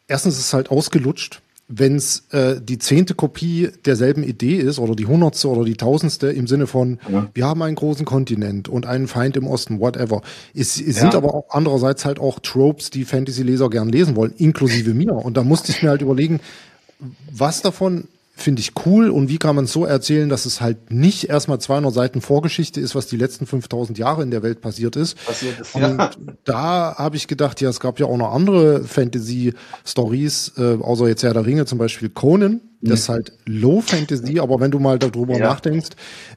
erstens ist es halt ausgelutscht wenn es äh, die zehnte Kopie derselben Idee ist oder die hundertste oder die tausendste im Sinne von, ja. wir haben einen großen Kontinent und einen Feind im Osten, whatever. Es, es ja. sind aber auch andererseits halt auch Tropes, die Fantasy-Leser gern lesen wollen, inklusive mir. Und da musste ich mir halt überlegen, was davon finde ich cool und wie kann man es so erzählen, dass es halt nicht erstmal 200 Seiten Vorgeschichte ist, was die letzten 5000 Jahre in der Welt passiert ist. Passiert ist und ja. da habe ich gedacht, ja, es gab ja auch noch andere Fantasy-Stories, äh, außer jetzt Herr der Ringe, zum Beispiel Conan, das ist halt Low Fantasy, aber wenn du mal darüber ja. nachdenkst,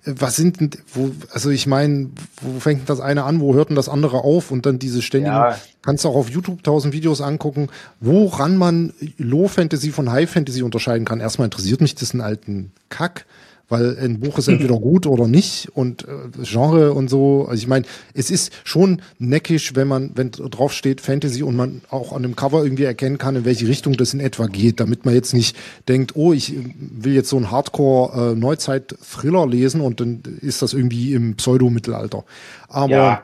was sind denn, wo, also ich meine, wo fängt das eine an, wo hört denn das andere auf und dann diese ständigen, ja. kannst du auch auf YouTube tausend Videos angucken, woran man Low Fantasy von High Fantasy unterscheiden kann. Erstmal interessiert mich das einen alten Kack weil ein Buch ist entweder <clears throat> gut oder nicht und äh, Genre und so. Also ich meine, es ist schon neckisch, wenn man, wenn drauf steht Fantasy und man auch an dem Cover irgendwie erkennen kann, in welche Richtung das in etwa geht, damit man jetzt nicht denkt, oh, ich will jetzt so ein Hardcore äh, Neuzeit-Thriller lesen und dann ist das irgendwie im Pseudo-Mittelalter. Aber ja.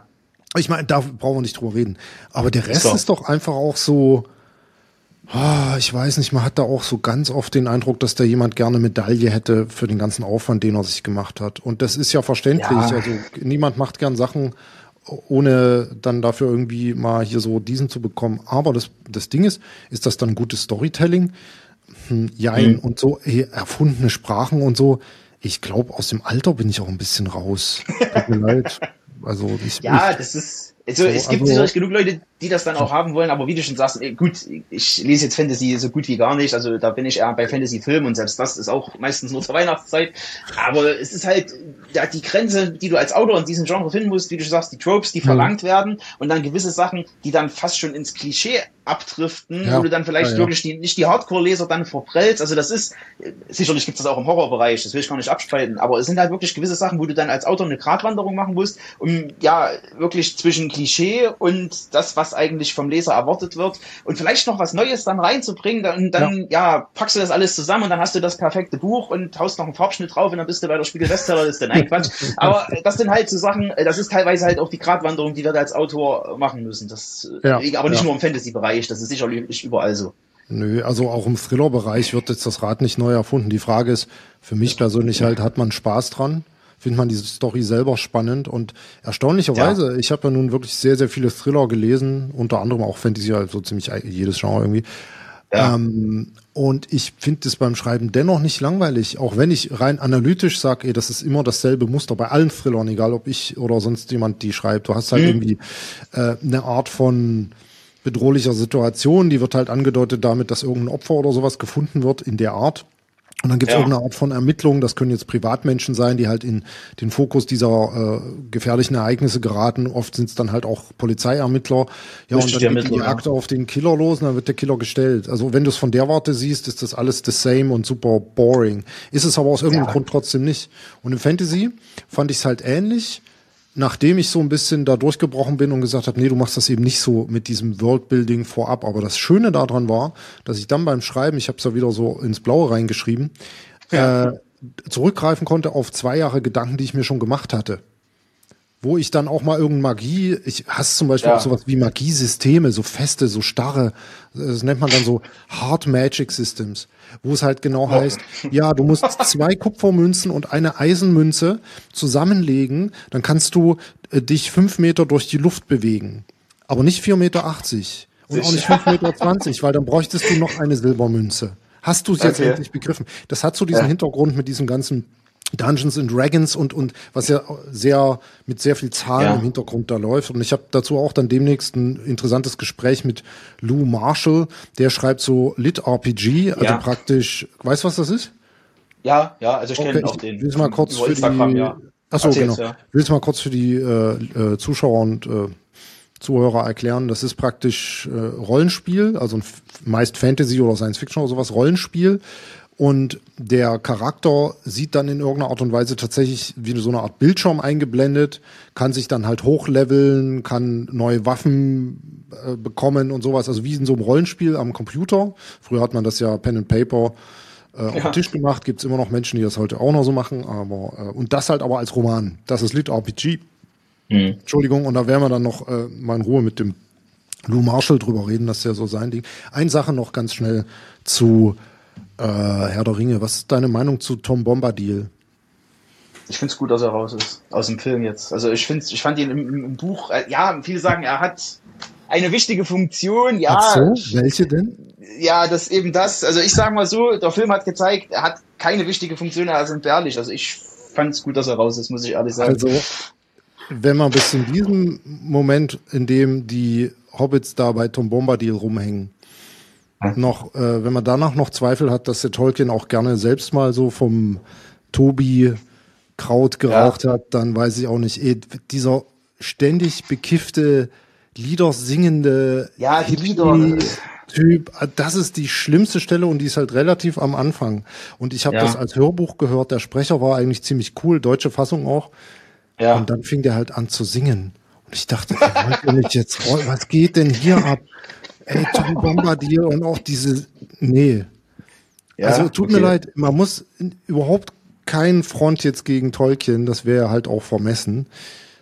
ich meine, da brauchen wir nicht drüber reden. Aber der Rest so. ist doch einfach auch so Oh, ich weiß nicht, man hat da auch so ganz oft den Eindruck, dass da jemand gerne Medaille hätte für den ganzen Aufwand, den er sich gemacht hat. Und das ist ja verständlich. Ja. Also niemand macht gern Sachen, ohne dann dafür irgendwie mal hier so diesen zu bekommen. Aber das, das Ding ist, ist das dann gutes Storytelling? Hm, jein, mhm. und so erfundene Sprachen und so. Ich glaube, aus dem Alter bin ich auch ein bisschen raus. Tut mir <laughs> leid. Also ich, ja, ich, das ist also, so, es gibt also, sicherlich genug Leute, die das dann auch haben wollen, aber wie du schon sagst, gut, ich lese jetzt Fantasy so gut wie gar nicht, also da bin ich eher bei Fantasy-Filmen und selbst das ist auch meistens nur zur <laughs> Weihnachtszeit. Aber es ist halt ja, die Grenze, die du als Autor in diesem Genre finden musst, wie du schon sagst, die Tropes, die mhm. verlangt werden und dann gewisse Sachen, die dann fast schon ins Klischee abdriften, ja. wo du dann vielleicht ja, wirklich die, nicht die Hardcore-Leser dann verprellst. Also das ist, sicherlich gibt es das auch im Horrorbereich, das will ich gar nicht abstreiten, aber es sind halt wirklich gewisse Sachen, wo du dann als Autor eine Gratwanderung machen musst, um ja wirklich zwischen Klischee und das, was eigentlich vom Leser erwartet wird und vielleicht noch was Neues dann reinzubringen, dann, dann ja. packst du das alles zusammen und dann hast du das perfekte Buch und haust noch einen Farbschnitt drauf und dann bist du bei der Spiegel-Bestsellerliste. <laughs> Nein, Quatsch. Aber das sind halt so Sachen, das ist teilweise halt auch die Gratwanderung, die wir da als Autor machen müssen. Das, ja. aber nicht nur im Fantasy-Bereich Bereich. Das ist sicherlich überall so. Nö, also auch im Thriller-Bereich wird jetzt das Rad nicht neu erfunden. Die Frage ist für mich persönlich halt, hat man Spaß dran? Findet man diese Story selber spannend? Und erstaunlicherweise, ja. ich habe ja nun wirklich sehr, sehr viele Thriller gelesen, unter anderem auch Fantasy, also ziemlich jedes Genre irgendwie. Ja. Ähm, und ich finde es beim Schreiben dennoch nicht langweilig, auch wenn ich rein analytisch sage, ey, das ist immer dasselbe Muster bei allen Thrillern, egal ob ich oder sonst jemand die schreibt. Du hast halt mhm. irgendwie äh, eine Art von bedrohlicher Situation. Die wird halt angedeutet damit, dass irgendein Opfer oder sowas gefunden wird in der Art. Und dann gibt es ja. irgendeine Art von Ermittlung. Das können jetzt Privatmenschen sein, die halt in den Fokus dieser äh, gefährlichen Ereignisse geraten. Oft sind es dann halt auch Polizeiermittler. Ja, und dann geht die Akte ja. auf den Killer los und dann wird der Killer gestellt. Also wenn du es von der Warte siehst, ist das alles the same und super boring. Ist es aber aus irgendeinem ja. Grund trotzdem nicht. Und im Fantasy fand ich es halt ähnlich nachdem ich so ein bisschen da durchgebrochen bin und gesagt habe, nee, du machst das eben nicht so mit diesem Worldbuilding vorab. Aber das Schöne daran war, dass ich dann beim Schreiben, ich habe es ja wieder so ins Blaue reingeschrieben, ja. äh, zurückgreifen konnte auf zwei Jahre Gedanken, die ich mir schon gemacht hatte wo ich dann auch mal irgendeine Magie, ich hasse zum Beispiel ja. auch sowas wie Magiesysteme, so feste, so starre, das nennt man dann so Hard Magic Systems, wo es halt genau heißt, ja, du musst zwei Kupfermünzen und eine Eisenmünze zusammenlegen, dann kannst du äh, dich fünf Meter durch die Luft bewegen, aber nicht vier Meter achtzig und auch nicht fünf Meter, zwanzig, weil dann bräuchtest du noch eine Silbermünze. Hast du es jetzt okay. endlich begriffen? Das hat so diesen ja. Hintergrund mit diesem ganzen Dungeons and Dragons und, und was ja sehr mit sehr viel Zahlen ja. im Hintergrund da läuft. Und ich habe dazu auch dann demnächst ein interessantes Gespräch mit Lou Marshall, der schreibt so Lit-RPG, also ja. praktisch, weißt du, was das ist? Ja, ja, also ich kenne okay, auch den. Will mal kurz für die, ja. Achso, genau. Ja. Will mal kurz für die äh, äh, Zuschauer und äh, Zuhörer erklären. Das ist praktisch äh, Rollenspiel, also meist Fantasy oder Science Fiction oder sowas, Rollenspiel und der Charakter sieht dann in irgendeiner Art und Weise tatsächlich wie so eine Art Bildschirm eingeblendet, kann sich dann halt hochleveln, kann neue Waffen äh, bekommen und sowas. Also wie in so einem Rollenspiel am Computer. Früher hat man das ja Pen and Paper äh, ja. auf den Tisch gemacht. Gibt es immer noch Menschen, die das heute auch noch so machen. Aber äh, und das halt aber als Roman. Das ist Lit RPG. Mhm. Entschuldigung. Und da werden wir dann noch äh, mal in Ruhe mit dem Lou Marshall drüber reden. Das ist ja so sein Ding. Eine Sache noch ganz schnell zu äh, Herr der Ringe, was ist deine Meinung zu Tom Bombadil? Ich finde es gut, dass er raus ist aus dem Film jetzt. Also ich finde, ich fand ihn im, im Buch. Äh, ja, viele sagen, er hat eine wichtige Funktion. Ja. Ach so, welche denn? Ja, das eben das. Also ich sage mal so, der Film hat gezeigt, er hat keine wichtige Funktion, er ist entbehrlich. Also ich fand es gut, dass er raus ist, muss ich ehrlich sagen. Also wenn man bis in diesem Moment, in dem die Hobbits da bei Tom Bombadil rumhängen, noch, äh, wenn man danach noch Zweifel hat, dass der Tolkien auch gerne selbst mal so vom Tobi Kraut geraucht ja. hat, dann weiß ich auch nicht. Eh, dieser ständig bekiffte, Lieder singende ja, die Lieder. Typ, das ist die schlimmste Stelle und die ist halt relativ am Anfang. Und ich habe ja. das als Hörbuch gehört. Der Sprecher war eigentlich ziemlich cool, deutsche Fassung auch. Ja. Und dann fing der halt an zu singen. Und ich dachte, was geht denn hier ab? Ey, Tom Bombadil und auch diese, nee. Ja, also tut okay. mir leid, man muss überhaupt kein Front jetzt gegen Tolkien, das wäre halt auch vermessen.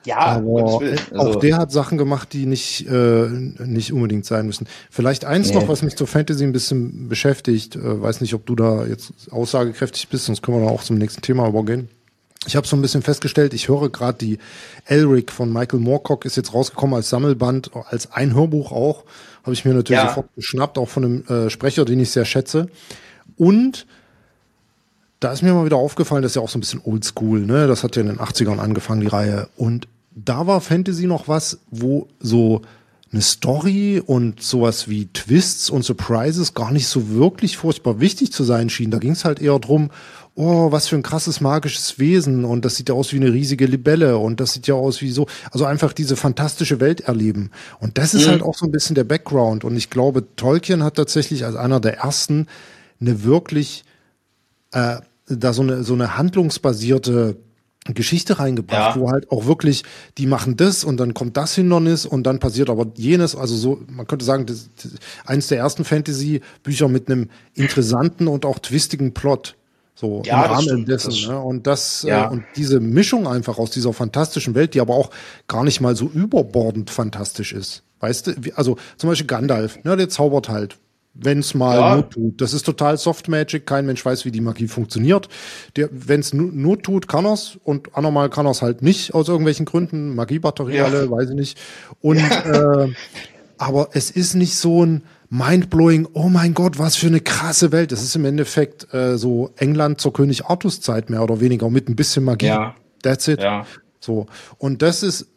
Ja, aber also, auch der hat Sachen gemacht, die nicht, äh, nicht unbedingt sein müssen. Vielleicht eins nee. noch, was mich zur Fantasy ein bisschen beschäftigt. Äh, weiß nicht, ob du da jetzt aussagekräftig bist, sonst können wir da auch zum nächsten Thema übergehen. Ich habe so ein bisschen festgestellt, ich höre gerade die Elric von Michael Moorcock ist jetzt rausgekommen als Sammelband, als ein Hörbuch auch. Habe ich mir natürlich ja. sofort geschnappt, auch von einem äh, Sprecher, den ich sehr schätze. Und da ist mir mal wieder aufgefallen, das ist ja auch so ein bisschen oldschool, ne? Das hat ja in den 80ern angefangen, die Reihe. Und da war Fantasy noch was, wo so eine Story und sowas wie Twists und Surprises gar nicht so wirklich furchtbar wichtig zu sein schien. Da ging es halt eher drum, oh, was für ein krasses magisches Wesen und das sieht ja aus wie eine riesige Libelle und das sieht ja aus wie so, also einfach diese fantastische Welt erleben. Und das ist mhm. halt auch so ein bisschen der Background und ich glaube, Tolkien hat tatsächlich als einer der ersten eine wirklich äh, da so eine so eine handlungsbasierte Geschichte reingebracht, ja. wo halt auch wirklich, die machen das und dann kommt das Hindernis und dann passiert aber jenes. Also so, man könnte sagen, das, das eins der ersten Fantasy-Bücher mit einem interessanten und auch twistigen Plot. So ja, im Rahmen dessen. Das, ne? Und das ja. äh, und diese Mischung einfach aus dieser fantastischen Welt, die aber auch gar nicht mal so überbordend fantastisch ist. Weißt du, also zum Beispiel Gandalf, ne, der zaubert halt wenn es mal ja. Not tut. Das ist total Soft Magic, kein Mensch weiß, wie die Magie funktioniert. Wenn es Not tut, kann er's und anormal kann er's halt nicht aus irgendwelchen Gründen. Magiebatterie ja. alle, weiß ich nicht. Und ja. äh, aber es ist nicht so ein mindblowing, oh mein Gott, was für eine krasse Welt. Das ist im Endeffekt äh, so England zur König Artus Zeit mehr oder weniger mit ein bisschen Magie. Ja. That's it. Ja. So. Und das ist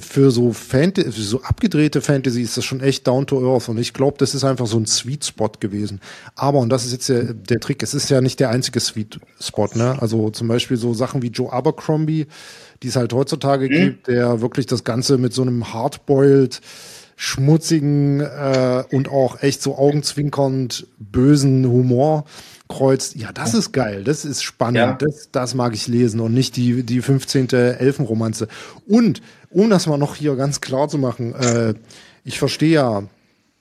für so Fantasy, für so abgedrehte Fantasy ist das schon echt down to earth und ich glaube, das ist einfach so ein Sweet Spot gewesen. Aber, und das ist jetzt der, der Trick, es ist ja nicht der einzige Sweet Spot, ne? Also zum Beispiel so Sachen wie Joe Abercrombie, die es halt heutzutage mhm. gibt, der wirklich das Ganze mit so einem hardboiled, schmutzigen äh, und auch echt so augenzwinkernd bösen Humor kreuzt. Ja, das ist geil, das ist spannend, ja. das, das mag ich lesen und nicht die, die 15. Elfenromanze. Und um das mal noch hier ganz klar zu machen, äh, ich verstehe ja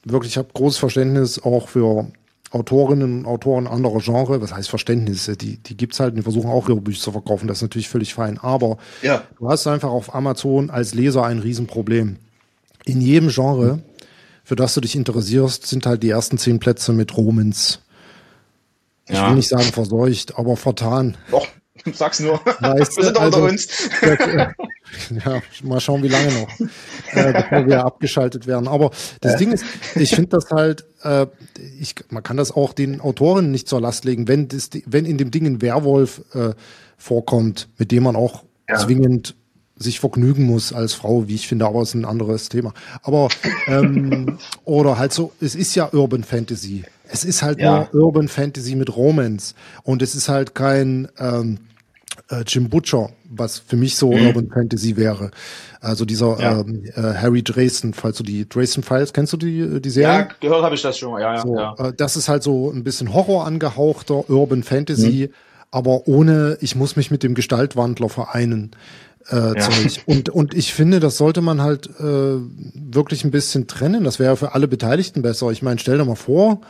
wirklich, ich habe großes Verständnis auch für Autorinnen und Autoren anderer Genre, was heißt Verständnis, die, die gibt's halt, die versuchen auch ihre Bücher zu verkaufen, das ist natürlich völlig fein, aber ja. du hast einfach auf Amazon als Leser ein Riesenproblem. In jedem Genre, für das du dich interessierst, sind halt die ersten zehn Plätze mit Romans. Ich ja. will nicht sagen verseucht, aber vertan. Doch, <laughs> sag's nur. Weißt wir sind doch also, unter uns. ja, mal schauen, wie lange noch, äh, bevor wir abgeschaltet werden. Aber das Ding ist, ich finde das halt, äh, ich, man kann das auch den Autorinnen nicht zur Last legen, wenn, das, wenn in dem Ding ein Werwolf äh, vorkommt, mit dem man auch ja. zwingend sich vergnügen muss als Frau, wie ich finde, aber es ist ein anderes Thema. Aber ähm, <laughs> oder halt so, es ist ja Urban Fantasy. Es ist halt ja. nur Urban Fantasy mit Romance und es ist halt kein ähm, äh, Jim Butcher, was für mich so mhm. Urban Fantasy wäre. Also dieser ja. ähm, äh, Harry Dresden, falls du die Dresden Files, kennst du die, die Serie? Ja, gehört habe ich das schon, ja, ja. So, ja. Äh, das ist halt so ein bisschen Horror angehauchter Urban Fantasy, mhm. aber ohne, ich muss mich mit dem Gestaltwandler vereinen. Äh, ja. Zeug. Und, und ich finde, das sollte man halt äh, wirklich ein bisschen trennen. Das wäre für alle Beteiligten besser. Ich meine, stell dir mal vor,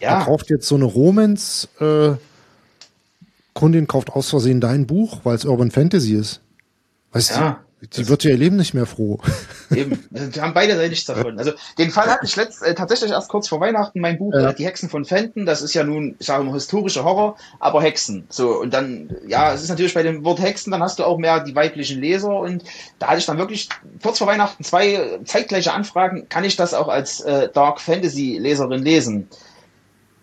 ja. er kauft jetzt so eine Romans äh, Kundin kauft aus Versehen dein Buch, weil es Urban Fantasy ist. Weißt ja, die wird ja ihr Leben nicht mehr froh. <laughs> Eben, wir haben beide nichts davon. Also den Fall hatte ich letzt, äh, tatsächlich erst kurz vor Weihnachten mein Buch ja. äh, Die Hexen von Fenton. Das ist ja nun, ich sage mal, historischer Horror, aber Hexen. So und dann, ja, es ist natürlich bei dem Wort Hexen, dann hast du auch mehr die weiblichen Leser und da hatte ich dann wirklich kurz vor Weihnachten zwei zeitgleiche Anfragen. Kann ich das auch als äh, Dark Fantasy Leserin lesen?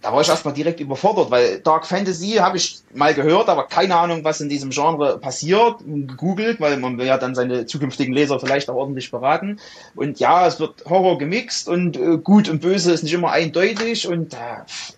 Da war ich erstmal direkt überfordert, weil Dark Fantasy habe ich mal gehört, aber keine Ahnung, was in diesem Genre passiert. Gegoogelt, weil man will ja dann seine zukünftigen Leser vielleicht auch ordentlich beraten. Und ja, es wird Horror gemixt und äh, gut und böse ist nicht immer eindeutig. Und äh,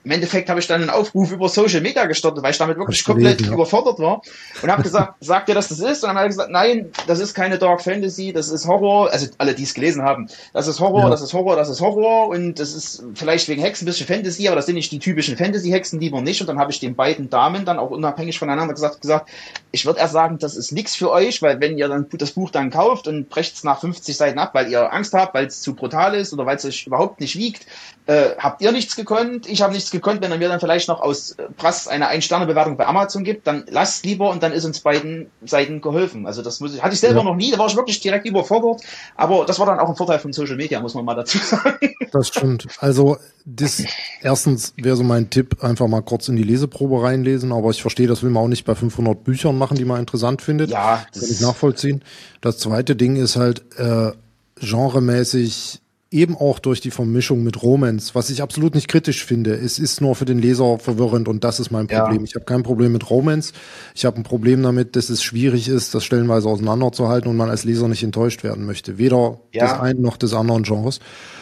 im Endeffekt habe ich dann einen Aufruf über Social Media gestartet, weil ich damit wirklich komplett ja. überfordert war. Und habe gesagt, <laughs> sagt ihr, dass das ist? Und dann habe ich gesagt, nein, das ist keine Dark Fantasy, das ist Horror. Also alle, die es gelesen haben, das ist Horror, ja. das ist Horror, das ist Horror. Und das ist vielleicht wegen Hexen ein bisschen Fantasy, aber das sind nicht die die typischen Fantasy-Hexen lieber nicht. Und dann habe ich den beiden Damen dann auch unabhängig voneinander gesagt, gesagt, ich würde eher sagen, das ist nichts für euch, weil wenn ihr dann das Buch dann kauft und brecht es nach 50 Seiten ab, weil ihr Angst habt, weil es zu brutal ist oder weil es euch überhaupt nicht wiegt, äh, habt ihr nichts gekonnt, ich habe nichts gekonnt, wenn er mir dann vielleicht noch aus äh, Prass eine Ein-Sterne-Bewertung bei Amazon gibt, dann lasst lieber und dann ist uns beiden Seiten geholfen. Also das muss ich, hatte ich selber ja. noch nie, da war ich wirklich direkt überfordert, aber das war dann auch ein Vorteil von Social Media, muss man mal dazu <laughs> sagen. Das stimmt. Also das erstens wäre so mein Tipp, einfach mal kurz in die Leseprobe reinlesen, aber ich verstehe, das will man auch nicht bei 500 Büchern machen, die man interessant findet. Ja, das kann ich nachvollziehen. Das zweite Ding ist halt äh, genremäßig eben auch durch die Vermischung mit Romans, was ich absolut nicht kritisch finde. Es ist nur für den Leser verwirrend und das ist mein Problem. Ja. Ich habe kein Problem mit Romans. Ich habe ein Problem damit, dass es schwierig ist, das stellenweise auseinanderzuhalten und man als Leser nicht enttäuscht werden möchte. Weder ja. des einen noch des anderen Genres.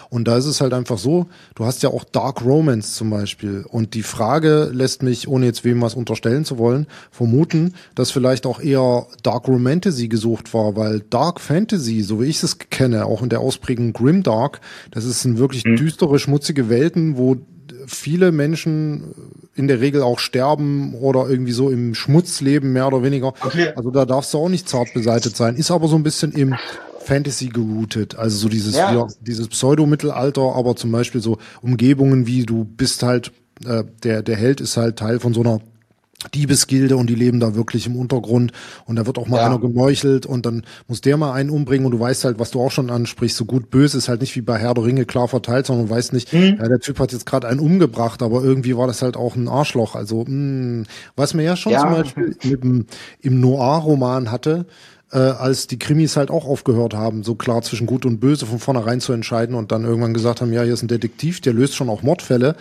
Und da ist es halt einfach so, du hast ja auch Dark Romance zum Beispiel. Und die Frage lässt mich, ohne jetzt wem was unterstellen zu wollen, vermuten, dass vielleicht auch eher Dark Romantasy gesucht war, weil Dark Fantasy, so wie ich es kenne, auch in der Ausprägung Grimdark, das ist ein wirklich mhm. düstere, schmutzige Welten, wo viele Menschen in der Regel auch sterben oder irgendwie so im Schmutz leben, mehr oder weniger. Okay. Also da darfst du auch nicht zart beseitet sein. Ist aber so ein bisschen im Fantasy geroutet, also so dieses, ja. ja dieses Pseudo-Mittelalter, aber zum Beispiel so Umgebungen wie du bist halt, äh, der, der Held ist halt Teil von so einer Diebesgilde und die leben da wirklich im Untergrund und da wird auch mal ja. einer gemeuchelt und dann muss der mal einen umbringen und du weißt halt, was du auch schon ansprichst, so gut böse ist halt nicht wie bei Herr der Ringe klar verteilt, sondern du weißt nicht, mhm. ja, der Typ hat jetzt gerade einen umgebracht, aber irgendwie war das halt auch ein Arschloch. Also mh, hm, was mir ja schon ja. zum Beispiel mit dem, im Noir-Roman hatte, äh, als die Krimis halt auch aufgehört haben, so klar zwischen Gut und Böse von vornherein zu entscheiden und dann irgendwann gesagt haben, ja, hier ist ein Detektiv, der löst schon auch Mordfälle,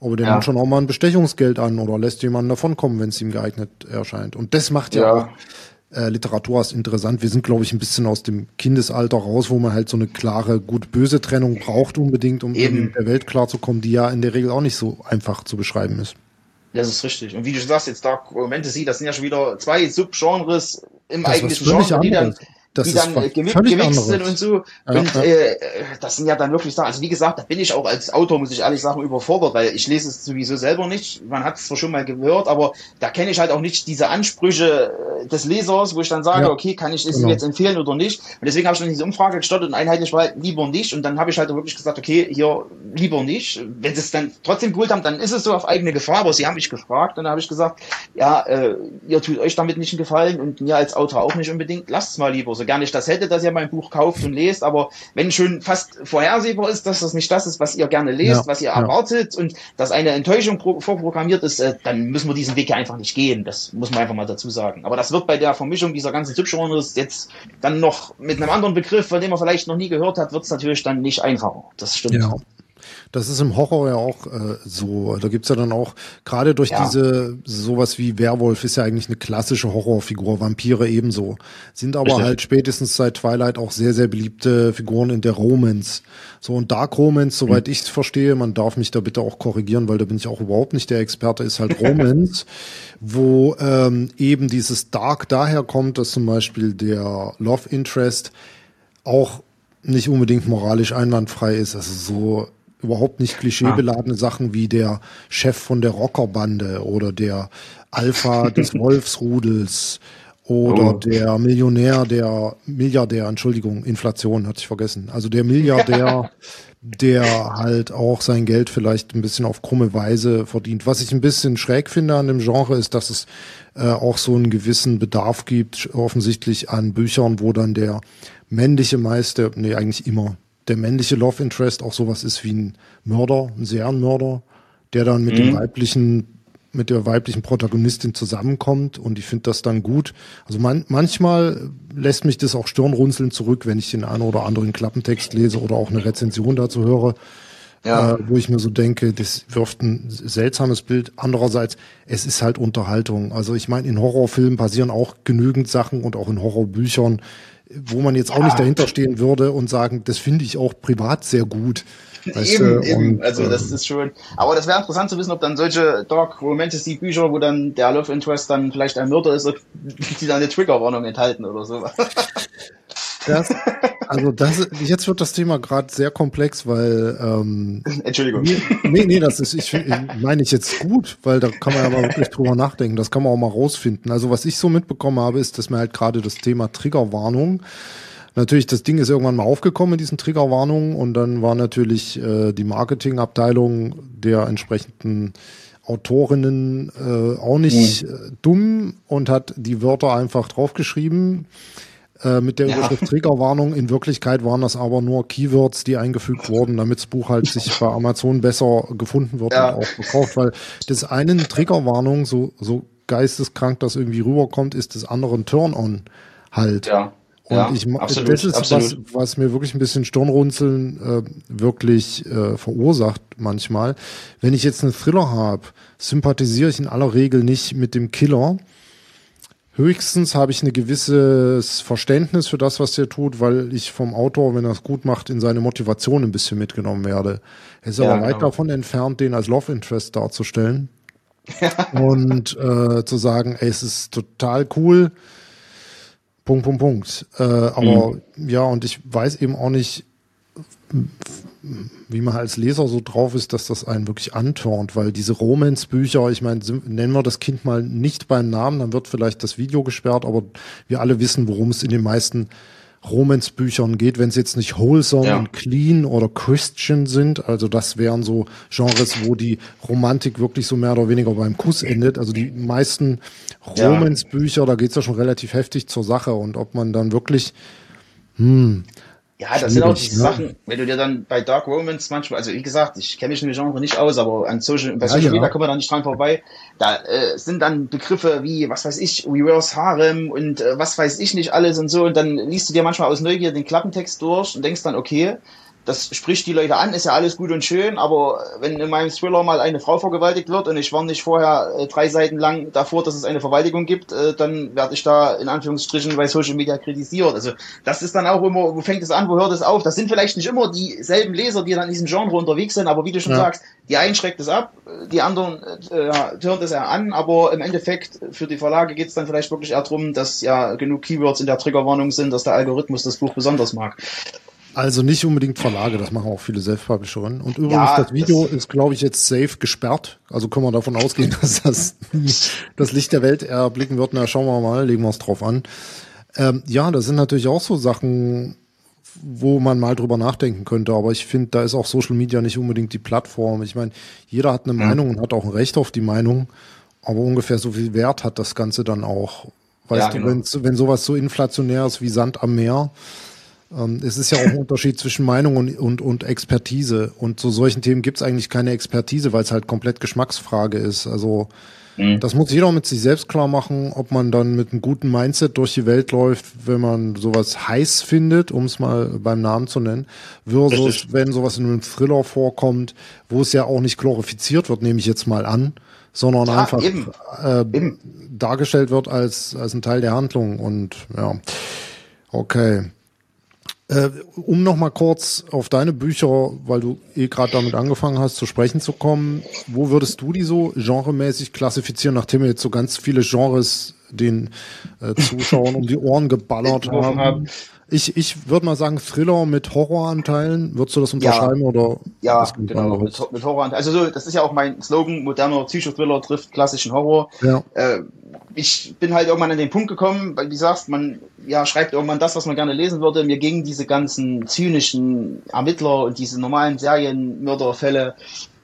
aber der ja. nimmt schon auch mal ein Bestechungsgeld an oder lässt jemanden davonkommen, wenn es ihm geeignet erscheint. Und das macht ja, ja auch äh, Literatur als interessant. Wir sind, glaube ich, ein bisschen aus dem Kindesalter raus, wo man halt so eine klare gut-böse Trennung braucht unbedingt, um Eben. mit der Welt klarzukommen, die ja in der Regel auch nicht so einfach zu beschreiben ist. Das ist richtig. Und wie du sagst, jetzt Dark Fantasy, das sind ja schon wieder zwei Subgenres im das eigentlichen Genre, die dann, das die dann äh, gemixt sind und so. Ja, und ja. Äh, das sind ja dann wirklich Sachen, also wie gesagt, da bin ich auch als Autor, muss ich ehrlich sagen, überfordert, weil ich lese es sowieso selber nicht. Man hat es zwar schon mal gehört, aber da kenne ich halt auch nicht diese Ansprüche äh, des Lesers, wo ich dann sage, ja, okay, kann ich es genau. jetzt empfehlen oder nicht. Und deswegen habe ich dann diese Umfrage gestartet und einheitlich war halt lieber nicht. Und dann habe ich halt wirklich gesagt, okay, hier lieber nicht. Wenn sie es dann trotzdem geholt haben, dann ist es so auf eigene Gefahr, aber sie haben mich gefragt und dann habe ich gesagt, ja, äh, ihr tut euch damit nicht einen Gefallen und mir als Autor auch nicht unbedingt, lasst es mal lieber. So gar nicht das hätte, dass ihr mein Buch kauft und lest, aber wenn schon fast vorhersehbar ist, dass das nicht das ist, was ihr gerne lest, ja, was ihr ja. erwartet und dass eine Enttäuschung vorprogrammiert ist, äh, dann müssen wir diesen Weg ja einfach nicht gehen. Das muss man einfach mal dazu sagen. Aber das wird bei der Vermischung dieser ganzen Subgenres jetzt dann noch mit einem anderen Begriff, von dem man vielleicht noch nie gehört hat, wird es natürlich dann nicht einfacher. Das stimmt. Ja. Das ist im Horror ja auch äh, so. Da gibt's ja dann auch, gerade durch ja. diese, sowas wie Werwolf ist ja eigentlich eine klassische Horrorfigur, Vampire ebenso. Sind aber Richtig. halt spätestens seit Twilight auch sehr, sehr beliebte Figuren in der Romance. So, und Dark Romance, soweit mhm. ich es verstehe, man darf mich da bitte auch korrigieren, weil da bin ich auch überhaupt nicht der Experte, ist halt <laughs> Romance, wo ähm, eben dieses Dark daher kommt, dass zum Beispiel der Love Interest auch nicht unbedingt moralisch einwandfrei ist. Also so überhaupt nicht klischeebeladene ah. Sachen wie der Chef von der Rockerbande oder der Alpha des <laughs> Wolfsrudels oder oh. der Millionär, der Milliardär, Entschuldigung, Inflation hatte ich vergessen. Also der Milliardär, <laughs> der halt auch sein Geld vielleicht ein bisschen auf krumme Weise verdient. Was ich ein bisschen schräg finde an dem Genre ist, dass es äh, auch so einen gewissen Bedarf gibt, offensichtlich an Büchern, wo dann der männliche Meister, nee, eigentlich immer der männliche Love Interest auch sowas ist wie ein Mörder, ein Serienmörder, der dann mit mhm. dem weiblichen mit der weiblichen Protagonistin zusammenkommt und ich finde das dann gut. Also man, manchmal lässt mich das auch Stirnrunzeln zurück, wenn ich den einen oder anderen Klappentext lese oder auch eine Rezension dazu höre, ja. äh, wo ich mir so denke, das wirft ein seltsames Bild. Andererseits, es ist halt Unterhaltung. Also ich meine, in Horrorfilmen passieren auch genügend Sachen und auch in Horrorbüchern, wo man jetzt auch nicht dahinter stehen würde und sagen, das finde ich auch privat sehr gut. eben, eben. also das ähm, ist schon. Aber das wäre interessant zu wissen, ob dann solche Dark Romantasy Bücher, wo dann der Love Interest dann vielleicht ein Mörder ist, die dann eine Triggerwarnung enthalten oder sowas. <laughs> Das, also das, jetzt wird das Thema gerade sehr komplex, weil ähm, Entschuldigung. Nee, nee, das ist, ich, ich meine ich jetzt gut, weil da kann man aber wirklich drüber nachdenken. Das kann man auch mal rausfinden. Also was ich so mitbekommen habe, ist, dass mir halt gerade das Thema Triggerwarnung Natürlich, das Ding ist irgendwann mal aufgekommen in diesen Triggerwarnungen und dann war natürlich äh, die Marketingabteilung der entsprechenden Autorinnen äh, auch nicht mhm. äh, dumm und hat die Wörter einfach draufgeschrieben äh, mit der ja. Überschrift Triggerwarnung. In Wirklichkeit waren das aber nur Keywords, die eingefügt wurden, damit das Buch halt sich bei Amazon besser gefunden wird ja. und auch verkauft, weil das einen Triggerwarnung, so, so geisteskrank das irgendwie rüberkommt, ist des anderen Turn-on halt. Ja. Und ja, ich absolut, das ist absolut. was, was mir wirklich ein bisschen Stirnrunzeln äh, wirklich äh, verursacht manchmal. Wenn ich jetzt einen Thriller habe, sympathisiere ich in aller Regel nicht mit dem Killer. Höchstens habe ich ein gewisses Verständnis für das, was der tut, weil ich vom Autor, wenn er es gut macht, in seine Motivation ein bisschen mitgenommen werde. Er ist ja, aber weit genau. davon entfernt, den als Love Interest darzustellen. <laughs> und äh, zu sagen, ey, es ist total cool, Punkt, Punkt, Punkt. Äh, aber mhm. ja, und ich weiß eben auch nicht, wie man als Leser so drauf ist, dass das einen wirklich antörnt, weil diese Romance-Bücher, ich meine, nennen wir das Kind mal nicht beim Namen, dann wird vielleicht das Video gesperrt, aber wir alle wissen, worum es in den meisten Romance-Büchern geht, wenn es jetzt nicht wholesome ja. und clean oder Christian sind. Also das wären so Genres, wo die Romantik wirklich so mehr oder weniger beim Kuss endet. Also die meisten Romance-Bücher, da geht's ja schon relativ heftig zur Sache. Und ob man dann wirklich, hm, ja, das sind auch die ne? Sachen, wenn du dir dann bei Dark Romance manchmal, also wie gesagt, ich kenne mich in dem Genre nicht aus, aber an Social, bei Social ja, Media ja. kommen wir da nicht dran vorbei. Da äh, sind dann Begriffe wie, was weiß ich, Reverse Harem und äh, was weiß ich nicht alles und so. Und dann liest du dir manchmal aus Neugier den Klappentext durch und denkst dann, okay, das spricht die Leute an, ist ja alles gut und schön, aber wenn in meinem Thriller mal eine Frau vergewaltigt wird und ich war nicht vorher äh, drei Seiten lang davor, dass es eine Vergewaltigung gibt, äh, dann werde ich da in Anführungsstrichen bei Social Media kritisiert. Also das ist dann auch immer, wo fängt es an, wo hört es auf? Das sind vielleicht nicht immer dieselben Leser, die dann in diesem Genre unterwegs sind, aber wie du schon ja. sagst, die einen schreckt es ab, die anderen äh, hören es ja an, aber im Endeffekt für die Verlage geht es dann vielleicht wirklich eher darum, dass ja genug Keywords in der Triggerwarnung sind, dass der Algorithmus das Buch besonders mag. Also nicht unbedingt Verlage, das machen auch viele Self-Publisherinnen. Und übrigens, ja, das Video das ist, glaube ich, jetzt safe gesperrt. Also können wir davon ausgehen, <laughs> dass das das Licht der Welt erblicken wird. Na, schauen wir mal, legen wir es drauf an. Ähm, ja, das sind natürlich auch so Sachen, wo man mal drüber nachdenken könnte. Aber ich finde, da ist auch Social Media nicht unbedingt die Plattform. Ich meine, jeder hat eine mhm. Meinung und hat auch ein Recht auf die Meinung. Aber ungefähr so viel Wert hat das Ganze dann auch. Weißt ja, du, genau. wenn sowas so inflationär ist wie Sand am Meer, ähm, es ist ja auch ein <laughs> Unterschied zwischen Meinung und, und, und Expertise. Und zu solchen Themen gibt es eigentlich keine Expertise, weil es halt komplett Geschmacksfrage ist. Also mhm. das muss jeder mit sich selbst klar machen, ob man dann mit einem guten Mindset durch die Welt läuft, wenn man sowas heiß findet, um es mal beim Namen zu nennen, versus wenn sowas in einem Thriller vorkommt, wo es ja auch nicht glorifiziert wird, nehme ich jetzt mal an, sondern ja, einfach eben. Äh, eben. dargestellt wird als, als ein Teil der Handlung. Und ja, okay. Äh, um noch mal kurz auf deine Bücher, weil du eh gerade damit angefangen hast, zu sprechen zu kommen, wo würdest du die so genremäßig klassifizieren, nachdem wir jetzt so ganz viele Genres den äh, Zuschauern um die Ohren geballert <laughs> haben? haben? Ich, ich würde mal sagen, Thriller mit Horroranteilen. Würdest du das unterschreiben ja, oder? Ja, genau, mit, mit Horroranteilen. Also so, das ist ja auch mein Slogan, moderner Psychothriller trifft klassischen Horror. Ja. Äh, ich bin halt irgendwann an den Punkt gekommen, weil du sagst, man ja, schreibt irgendwann das, was man gerne lesen würde. Mir gingen diese ganzen zynischen Ermittler und diese normalen Serienmörderfälle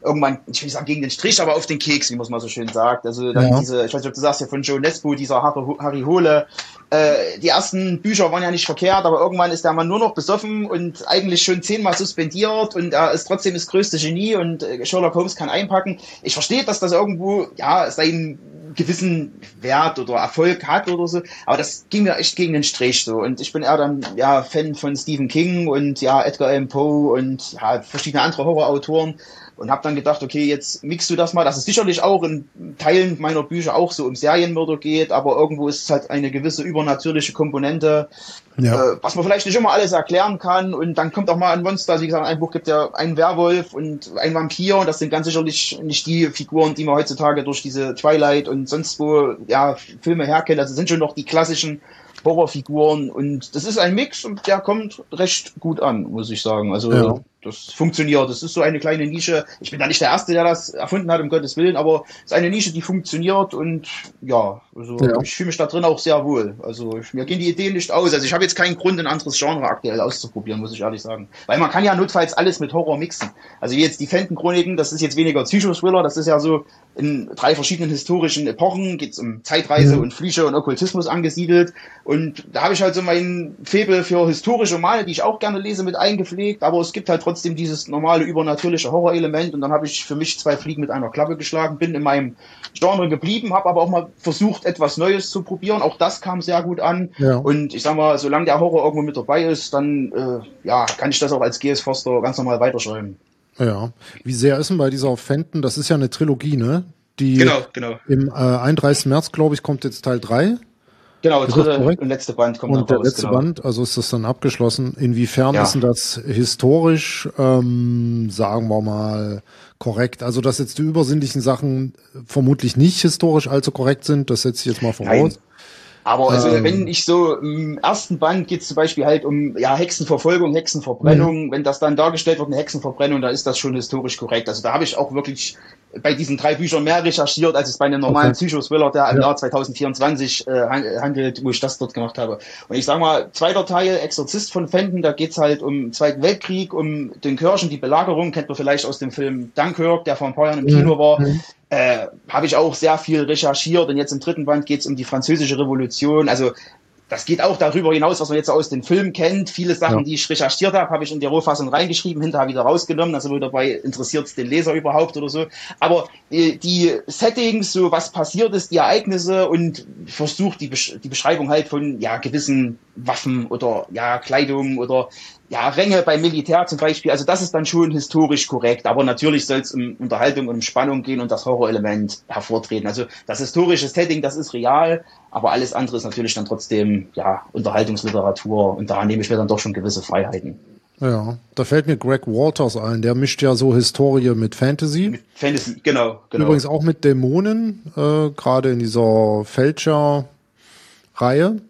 irgendwann, ich will nicht sagen gegen den Strich, aber auf den Keks, wie man mal so schön sagt. Also dann ja. diese, ich weiß nicht, ob du sagst ja von Joe Nesbo, dieser Harry Hole. Äh, die ersten Bücher waren ja nicht verkehrt, aber irgendwann ist der Mann nur noch besoffen und eigentlich schon zehnmal suspendiert und er ist trotzdem das größte Genie und äh, Sherlock Holmes kann einpacken. Ich verstehe, dass das irgendwo, ja, sein gewissen Wert oder Erfolg hat oder so. Aber das ging mir echt gegen den Strich so. Und ich bin eher dann ja Fan von Stephen King und ja Edgar Allan Poe und ja verschiedene andere Horrorautoren, und habe dann gedacht, okay, jetzt mixst du das mal. Das ist sicherlich auch in Teilen meiner Bücher auch so um Serienmörder geht, aber irgendwo ist es halt eine gewisse übernatürliche Komponente, ja. äh, was man vielleicht nicht immer alles erklären kann. Und dann kommt auch mal ein Monster. Also wie gesagt, ein Buch gibt ja einen Werwolf und ein Vampir. Und das sind ganz sicherlich nicht die Figuren, die man heutzutage durch diese Twilight und sonst wo ja Filme herkennt. Also sind schon noch die klassischen Horrorfiguren und das ist ein Mix und der kommt recht gut an, muss ich sagen. Also ja das funktioniert. Das ist so eine kleine Nische. Ich bin da nicht der Erste, der das erfunden hat, um Gottes Willen, aber es ist eine Nische, die funktioniert und ja, also ja. ich fühle mich da drin auch sehr wohl. Also ich, mir gehen die Ideen nicht aus. Also ich habe jetzt keinen Grund, ein anderes Genre aktuell auszuprobieren, muss ich ehrlich sagen. Weil man kann ja notfalls alles mit Horror mixen. Also wie jetzt die Fenton-Chroniken, das ist jetzt weniger Psychothriller, das ist ja so in drei verschiedenen historischen Epochen, geht es um Zeitreise mhm. und Flüche und Okkultismus angesiedelt. Und da habe ich halt so mein Febel für historische Romane, die ich auch gerne lese, mit eingepflegt, aber es gibt halt trotzdem trotzdem dieses normale übernatürliche Horrorelement und dann habe ich für mich zwei Fliegen mit einer Klappe geschlagen, bin in meinem Genre geblieben, habe aber auch mal versucht, etwas Neues zu probieren. Auch das kam sehr gut an. Ja. Und ich sag mal, solange der Horror irgendwo mit dabei ist, dann äh, ja, kann ich das auch als GS Foster ganz normal weiterschreiben. Ja. Wie sehr ist denn bei dieser Fenton, das ist ja eine Trilogie, ne? Die genau, genau. Im äh, 31. März, glaube ich, kommt jetzt Teil 3. Genau, dritte und letzte Band kommt Und der raus, letzte genau. Band, also ist das dann abgeschlossen. Inwiefern ja. ist denn das historisch, ähm, sagen wir mal, korrekt? Also, dass jetzt die übersinnlichen Sachen vermutlich nicht historisch allzu korrekt sind, das setze ich jetzt mal voraus. Nein. Aber also, ähm, wenn ich so im ersten Band geht es zum Beispiel halt um ja Hexenverfolgung, Hexenverbrennung. Mhm. Wenn das dann dargestellt wird, eine Hexenverbrennung, da ist das schon historisch korrekt. Also da habe ich auch wirklich bei diesen drei Büchern mehr recherchiert, als es bei einem normalen okay. Psychothriller, der im ja. Jahr 2024 äh, handelt, wo ich das dort gemacht habe. Und ich sag mal, zweiter Teil, Exorzist von Fenton, da geht's halt um Zweiten Weltkrieg, um den Kirchen, die Belagerung, kennt man vielleicht aus dem Film Dunkirk, der vor ein paar Jahren im Kino mhm. war. Mhm äh, habe ich auch sehr viel recherchiert und jetzt im dritten Band geht es um die französische Revolution. Also das geht auch darüber hinaus, was man jetzt aus den Filmen kennt. Viele Sachen, ja. die ich recherchiert habe, habe ich in die Rohfassung reingeschrieben, hinterher wieder rausgenommen. Also dabei interessiert es den Leser überhaupt oder so. Aber die, die, Settings, so was passiert ist, die Ereignisse und versucht die, Besch die Beschreibung halt von ja gewissen Waffen oder ja Kleidung oder ja, Ränge beim Militär zum Beispiel, also das ist dann schon historisch korrekt, aber natürlich soll es um Unterhaltung und um Spannung gehen und das Horrorelement hervortreten. Also das historische Setting, das ist real, aber alles andere ist natürlich dann trotzdem, ja, Unterhaltungsliteratur und da nehme ich mir dann doch schon gewisse Freiheiten. Ja, da fällt mir Greg Walters ein, der mischt ja so Historie mit Fantasy. Mit Fantasy, genau, genau. Übrigens auch mit Dämonen, äh, gerade in dieser Fälscher-Reihe.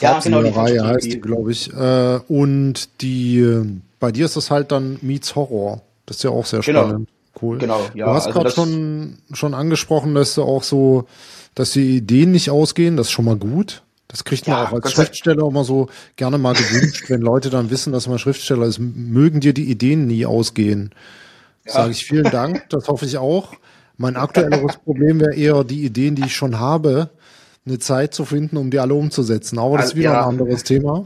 Ja, genau, die Reihe heißt die, glaube ich. Äh, und die, bei dir ist das halt dann Meets Horror. Das ist ja auch sehr genau. spannend. Cool. Genau, ja. Du hast also gerade schon, schon angesprochen, dass du auch so, dass die Ideen nicht ausgehen. Das ist schon mal gut. Das kriegt man ja, auch als Schriftsteller immer so gerne mal gewünscht, wenn Leute dann wissen, dass man Schriftsteller ist. Mögen dir die Ideen nie ausgehen. Ja. Sage ich vielen Dank. Das hoffe ich auch. Mein aktuelleres <laughs> Problem wäre eher die Ideen, die ich schon habe, eine Zeit zu finden, um die alle umzusetzen. Aber das ist wieder ja. ein anderes Thema.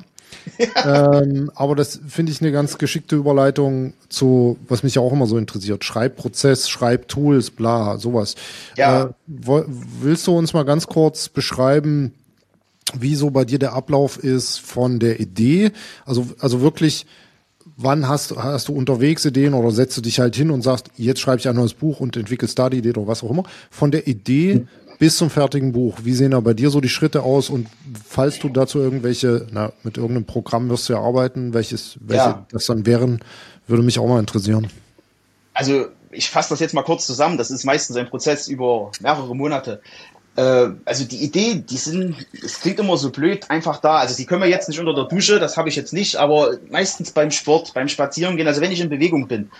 <laughs> ähm, aber das finde ich eine ganz geschickte Überleitung zu, was mich ja auch immer so interessiert. Schreibprozess, Schreibtools, bla, sowas. Ja. Äh, willst du uns mal ganz kurz beschreiben, wie so bei dir der Ablauf ist von der Idee? Also, also wirklich, wann hast, hast du unterwegs Ideen oder setzt du dich halt hin und sagst, jetzt schreibe ich ein neues Buch und entwickelst da die Idee oder was auch immer. Von der Idee hm bis zum fertigen Buch. Wie sehen da bei dir so die Schritte aus und falls du dazu irgendwelche, na, mit irgendeinem Programm wirst du ja arbeiten, welches, welche ja. das dann wären, würde mich auch mal interessieren. Also ich fasse das jetzt mal kurz zusammen. Das ist meistens ein Prozess über mehrere Monate. Äh, also die Idee, die sind, es klingt immer so blöd, einfach da. Also die können wir jetzt nicht unter der Dusche, das habe ich jetzt nicht, aber meistens beim Sport, beim Spazierengehen, also wenn ich in Bewegung bin,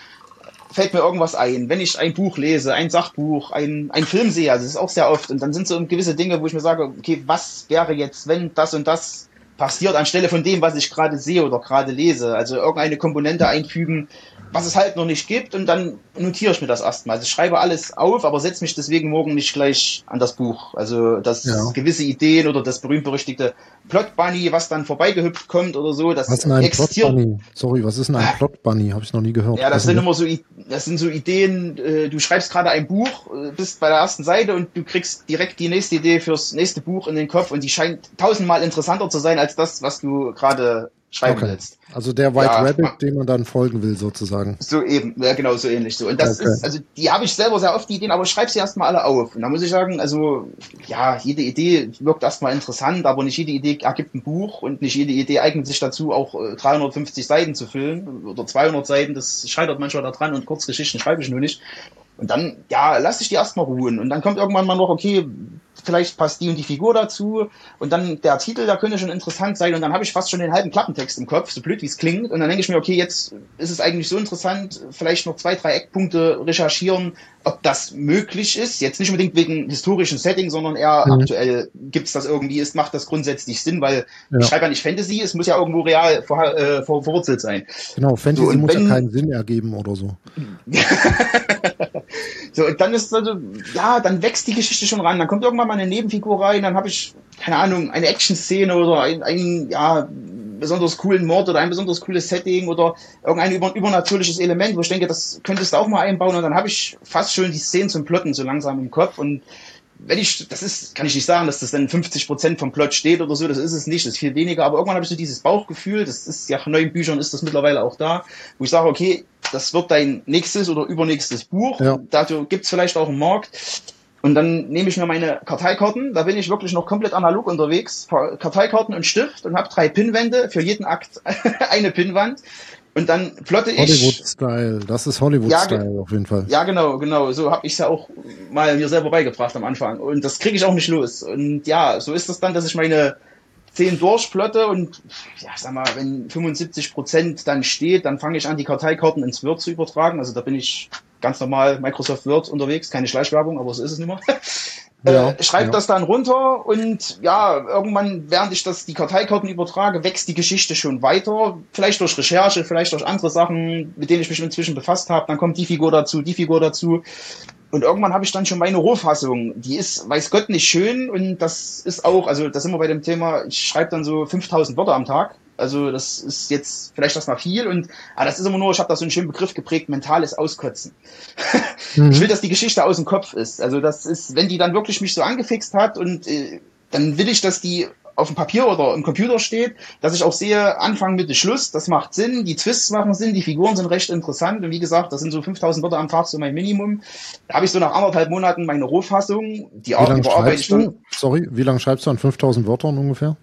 fällt mir irgendwas ein. Wenn ich ein Buch lese, ein Sachbuch, ein, ein Film sehe, also das ist auch sehr oft, und dann sind so gewisse Dinge, wo ich mir sage, okay, was wäre jetzt, wenn das und das passiert anstelle von dem, was ich gerade sehe oder gerade lese. Also irgendeine Komponente einfügen, was es halt noch nicht gibt und dann notiere ich mir das erstmal. Also ich schreibe alles auf, aber setze mich deswegen morgen nicht gleich an das Buch. Also das ja. gewisse Ideen oder das berühmt-berüchtigte Plot Bunny, was dann vorbeigehüpft kommt oder so, das was ist denn ein existiert. Plot Bunny? Sorry, was ist denn ein Plot Bunny? Habe ich noch nie gehört. Ja, das sind immer so, das sind so Ideen, äh, du schreibst gerade ein Buch, äh, bist bei der ersten Seite und du kriegst direkt die nächste Idee fürs nächste Buch in den Kopf und die scheint tausendmal interessanter zu sein als das, was du gerade schreiben okay. willst. Also der White ja, Rabbit, dem man dann folgen will, sozusagen. So eben, ja genau, so ähnlich so. Und das okay. ist, also die habe ich selber sehr oft die Ideen, aber ich schreibe sie erstmal alle auf. Und da muss ich sagen, also ja, jede Idee wirkt erstmal interessant, aber nicht jede Idee ergibt ein Buch und nicht jede Idee eignet sich dazu, auch 350 äh, Seiten zu füllen oder 200 Seiten. Das scheitert manchmal daran und Kurzgeschichten schreibe ich nur nicht. Und dann, ja, lass ich die erstmal ruhen. Und dann kommt irgendwann mal noch, okay, vielleicht passt die und die Figur dazu. Und dann der Titel, da könnte schon interessant sein. Und dann habe ich fast schon den halben Klappentext im Kopf, so blöd wie es klingt. Und dann denke ich mir, okay, jetzt ist es eigentlich so interessant, vielleicht noch zwei, drei Eckpunkte recherchieren, ob das möglich ist. Jetzt nicht unbedingt wegen historischen Setting, sondern eher mhm. aktuell gibt's das irgendwie, es macht das grundsätzlich Sinn, weil ja. ich schreibe ja nicht Fantasy, es muss ja irgendwo real vor, äh, vor, verwurzelt sein. Genau, Fantasy so, muss wenn, ja keinen Sinn ergeben oder so. <laughs> so, dann ist also, ja, dann wächst die Geschichte schon ran. Dann kommt irgendwann mal eine Nebenfigur rein, dann habe ich, keine Ahnung, eine Action-Szene oder ein, ja, besonders coolen Mord oder ein besonders cooles Setting oder irgendein über, übernatürliches Element, wo ich denke, das könntest du auch mal einbauen. Und dann habe ich fast schon die Szenen zum Plotten so langsam im Kopf. Und wenn ich, das ist, kann ich nicht sagen, dass das dann 50 Prozent vom Plot steht oder so, das ist es nicht, das ist viel weniger, aber irgendwann habe ich so dieses Bauchgefühl, das ist ja neuen Büchern ist das mittlerweile auch da, wo ich sage, okay, das wird dein nächstes oder übernächstes Buch, ja. dafür gibt's vielleicht auch einen Markt und dann nehme ich mir meine Karteikarten, da bin ich wirklich noch komplett analog unterwegs, Karteikarten und Stift und habe drei Pinwände, für jeden Akt <laughs> eine Pinwand. Und dann plotte ich. Hollywood-Style, das ist Hollywood-Style ja, auf jeden Fall. Ja, genau, genau. So habe ich es ja auch mal mir selber beigebracht am Anfang. Und das kriege ich auch nicht los. Und ja, so ist das dann, dass ich meine zehn durchplotte und ja, sag mal, wenn 75 Prozent dann steht, dann fange ich an, die Karteikarten ins Word zu übertragen. Also da bin ich ganz normal Microsoft Word unterwegs, keine Schleichwerbung, aber so ist es nicht mehr. Ja, äh, schreibe ja. das dann runter und ja, irgendwann, während ich das die Karteikarten übertrage, wächst die Geschichte schon weiter. Vielleicht durch Recherche, vielleicht durch andere Sachen, mit denen ich mich inzwischen befasst habe. Dann kommt die Figur dazu, die Figur dazu. Und irgendwann habe ich dann schon meine Rohfassung. Die ist, weiß Gott, nicht schön. Und das ist auch, also das sind wir bei dem Thema, ich schreibe dann so 5000 Wörter am Tag. Also das ist jetzt vielleicht das mal viel und aber das ist immer nur, ich habe da so einen schönen Begriff geprägt, mentales Auskotzen. <laughs> mhm. Ich will, dass die Geschichte aus dem Kopf ist. Also das ist, wenn die dann wirklich mich so angefixt hat und äh, dann will ich, dass die auf dem Papier oder im Computer steht, dass ich auch sehe, Anfang, Mitte, Schluss, das macht Sinn, die Twists machen Sinn, die Figuren sind recht interessant und wie gesagt, das sind so 5000 Wörter am Tag so mein Minimum. Da habe ich so nach anderthalb Monaten meine Rohfassung, die überarbeite ich dann. Sorry, wie lange schreibst du an 5000 Wörtern ungefähr?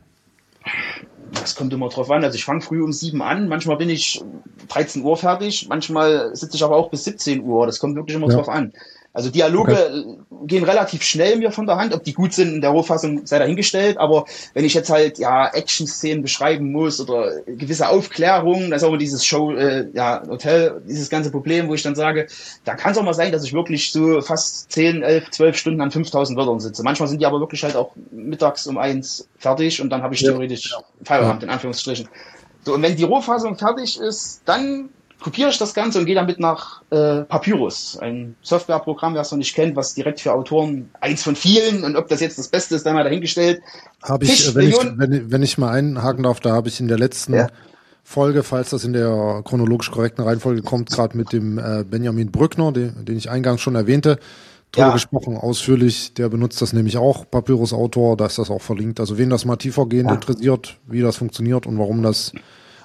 Das kommt immer drauf an. Also ich fange früh um sieben an, manchmal bin ich 13 Uhr fertig, manchmal sitze ich aber auch bis 17 Uhr. Das kommt wirklich immer ja. drauf an. Also Dialoge okay. gehen relativ schnell mir von der Hand. Ob die gut sind in der Rohfassung sei dahingestellt. Aber wenn ich jetzt halt ja Action-Szenen beschreiben muss oder gewisse Aufklärungen, das ist auch dieses Show, äh, ja Hotel, dieses ganze Problem, wo ich dann sage, da kann es auch mal sein, dass ich wirklich so fast 10, 11, 12 Stunden an 5000 Wörtern sitze. Manchmal sind die aber wirklich halt auch mittags um eins fertig und dann habe ich theoretisch ja. Feierabend in Anführungsstrichen. So, und wenn die Rohfassung fertig ist, dann kopiere ich das Ganze und gehe damit nach äh, Papyrus, ein Softwareprogramm, wer es noch nicht kennt, was direkt für Autoren eins von vielen und ob das jetzt das Beste ist, dann mal dahingestellt. Habe ich, äh, wenn ich, wenn, wenn ich mal einhaken darf, da habe ich in der letzten ja. Folge, falls das in der chronologisch korrekten Reihenfolge kommt, gerade mit dem äh, Benjamin Brückner, den, den ich eingangs schon erwähnte, drüber ja. gesprochen, ausführlich. Der benutzt das nämlich auch, Papyrus-Autor, da ist das auch verlinkt. Also wen das mal tiefergehend ja. interessiert, wie das funktioniert und warum das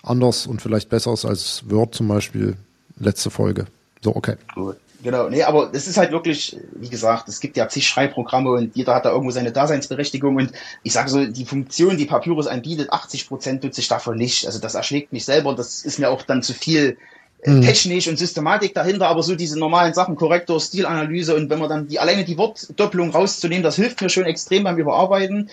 anders und vielleicht besser ist als Word zum Beispiel. Letzte Folge. So, okay. Gut. Genau, nee, aber es ist halt wirklich, wie gesagt, es gibt ja zig Schreibprogramme und jeder hat da irgendwo seine Daseinsberechtigung und ich sage so, die Funktion, die Papyrus anbietet, 80 Prozent nutze ich davon nicht. Also das erschlägt mich selber, das ist mir auch dann zu viel äh, mhm. Technik und Systematik dahinter, aber so diese normalen Sachen, Korrektor, Stilanalyse und wenn man dann die alleine die Wortdoppelung rauszunehmen, das hilft mir schon extrem beim Überarbeiten.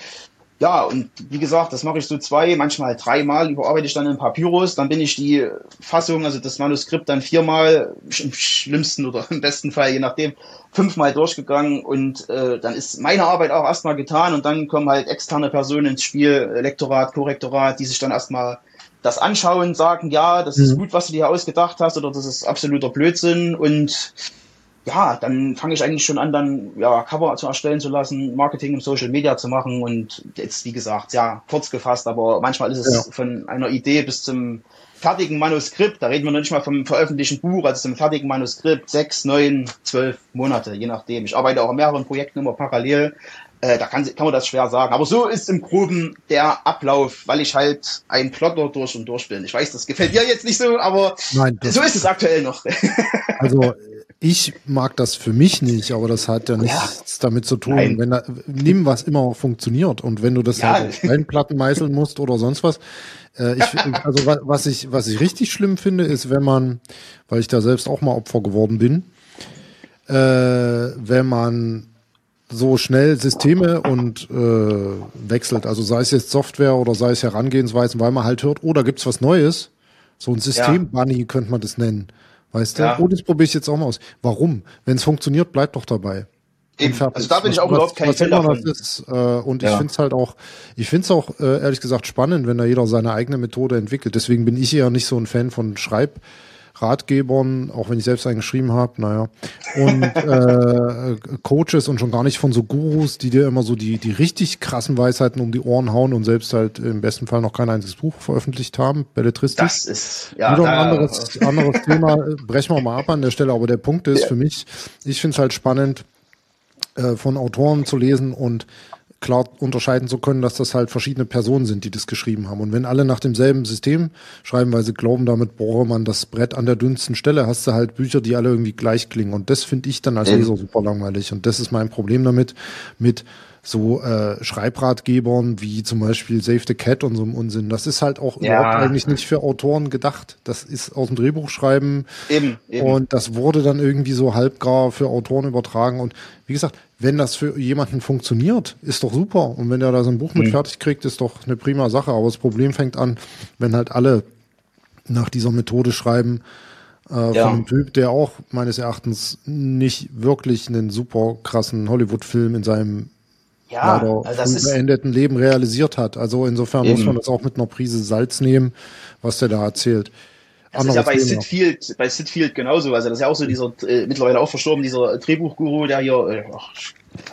Ja, und wie gesagt, das mache ich so zwei, manchmal dreimal, überarbeite ich dann in Papyrus, dann bin ich die Fassung, also das Manuskript dann viermal, im schlimmsten oder <laughs> im besten Fall, je nachdem, fünfmal durchgegangen und äh, dann ist meine Arbeit auch erstmal getan und dann kommen halt externe Personen ins Spiel, Lektorat, Korrektorat, die sich dann erstmal das anschauen, sagen, ja, das ist mhm. gut, was du dir ausgedacht hast oder das ist absoluter Blödsinn und ja, dann fange ich eigentlich schon an, dann ja, Cover zu erstellen zu lassen, Marketing im Social Media zu machen und jetzt, wie gesagt, ja, kurz gefasst, aber manchmal ist es ja. von einer Idee bis zum fertigen Manuskript, da reden wir noch nicht mal vom veröffentlichten Buch, also zum fertigen Manuskript, sechs, neun, zwölf Monate, je nachdem. Ich arbeite auch an mehreren Projekten immer parallel. Äh, da kann, kann man das schwer sagen. Aber so ist im Groben der Ablauf, weil ich halt ein Plotter durch und durch bin. Ich weiß, das gefällt dir jetzt nicht so, aber Nein, so ist es aktuell noch. <laughs> also ich mag das für mich nicht, aber das hat ja nichts ja. damit zu tun. Nein. Wenn da, nimm was immer funktioniert und wenn du das ja. halt auf Platten meißeln musst oder sonst was. Äh, ich, <laughs> also was ich, was ich richtig schlimm finde, ist, wenn man, weil ich da selbst auch mal Opfer geworden bin, äh, wenn man so schnell Systeme und äh, wechselt. Also sei es jetzt Software oder sei es Herangehensweisen, weil man halt hört, oh, da gibt's was Neues. So ein System-Bunny ja. könnte man das nennen. Weißt du? Ja. Oh, das probiere ich jetzt auch mal aus. Warum? Wenn es funktioniert, bleibt doch dabei. Eben. Also da bin ich auch was, überhaupt kein Fan davon. Ist, äh, und ja. ich finde es halt auch, ich finde es auch äh, ehrlich gesagt spannend, wenn da jeder seine eigene Methode entwickelt. Deswegen bin ich ja nicht so ein Fan von Schreib. Ratgebern, auch wenn ich selbst einen geschrieben habe, naja, und <laughs> äh, Coaches und schon gar nicht von so Gurus, die dir immer so die, die richtig krassen Weisheiten um die Ohren hauen und selbst halt im besten Fall noch kein einziges Buch veröffentlicht haben, Belletristik. Das ist, ja. Wieder ein anderes, anderes Thema, <laughs> brechen wir mal ab an der Stelle, aber der Punkt ist ja. für mich, ich finde es halt spannend, äh, von Autoren zu lesen und klar unterscheiden zu können, dass das halt verschiedene Personen sind, die das geschrieben haben. Und wenn alle nach demselben System schreiben, weil sie glauben, damit bohre man das Brett an der dünnsten Stelle, hast du halt Bücher, die alle irgendwie gleich klingen. Und das finde ich dann als Leser super langweilig. Und das ist mein Problem damit, mit so äh, Schreibratgebern wie zum Beispiel Save the Cat und so einem Unsinn. Das ist halt auch ja. überhaupt eigentlich nicht für Autoren gedacht. Das ist aus dem Drehbuch schreiben. Eben, eben. Und das wurde dann irgendwie so halbgar für Autoren übertragen. Und wie gesagt, wenn das für jemanden funktioniert, ist doch super. Und wenn der da so ein Buch mit mhm. fertig kriegt, ist doch eine prima Sache. Aber das Problem fängt an, wenn halt alle nach dieser Methode schreiben, äh, ja. von einem Typ, der auch meines Erachtens nicht wirklich einen super krassen Hollywood-Film in seinem ja, leider also beendeten Leben realisiert hat. Also insofern eben. muss man das auch mit einer Prise Salz nehmen, was der da erzählt. Das ist ja bei Sid Field, bei Sid Field genauso. Also das ist ja auch so dieser äh, mittlerweile auch verstorben, dieser Drehbuchguru, der hier, äh, ach,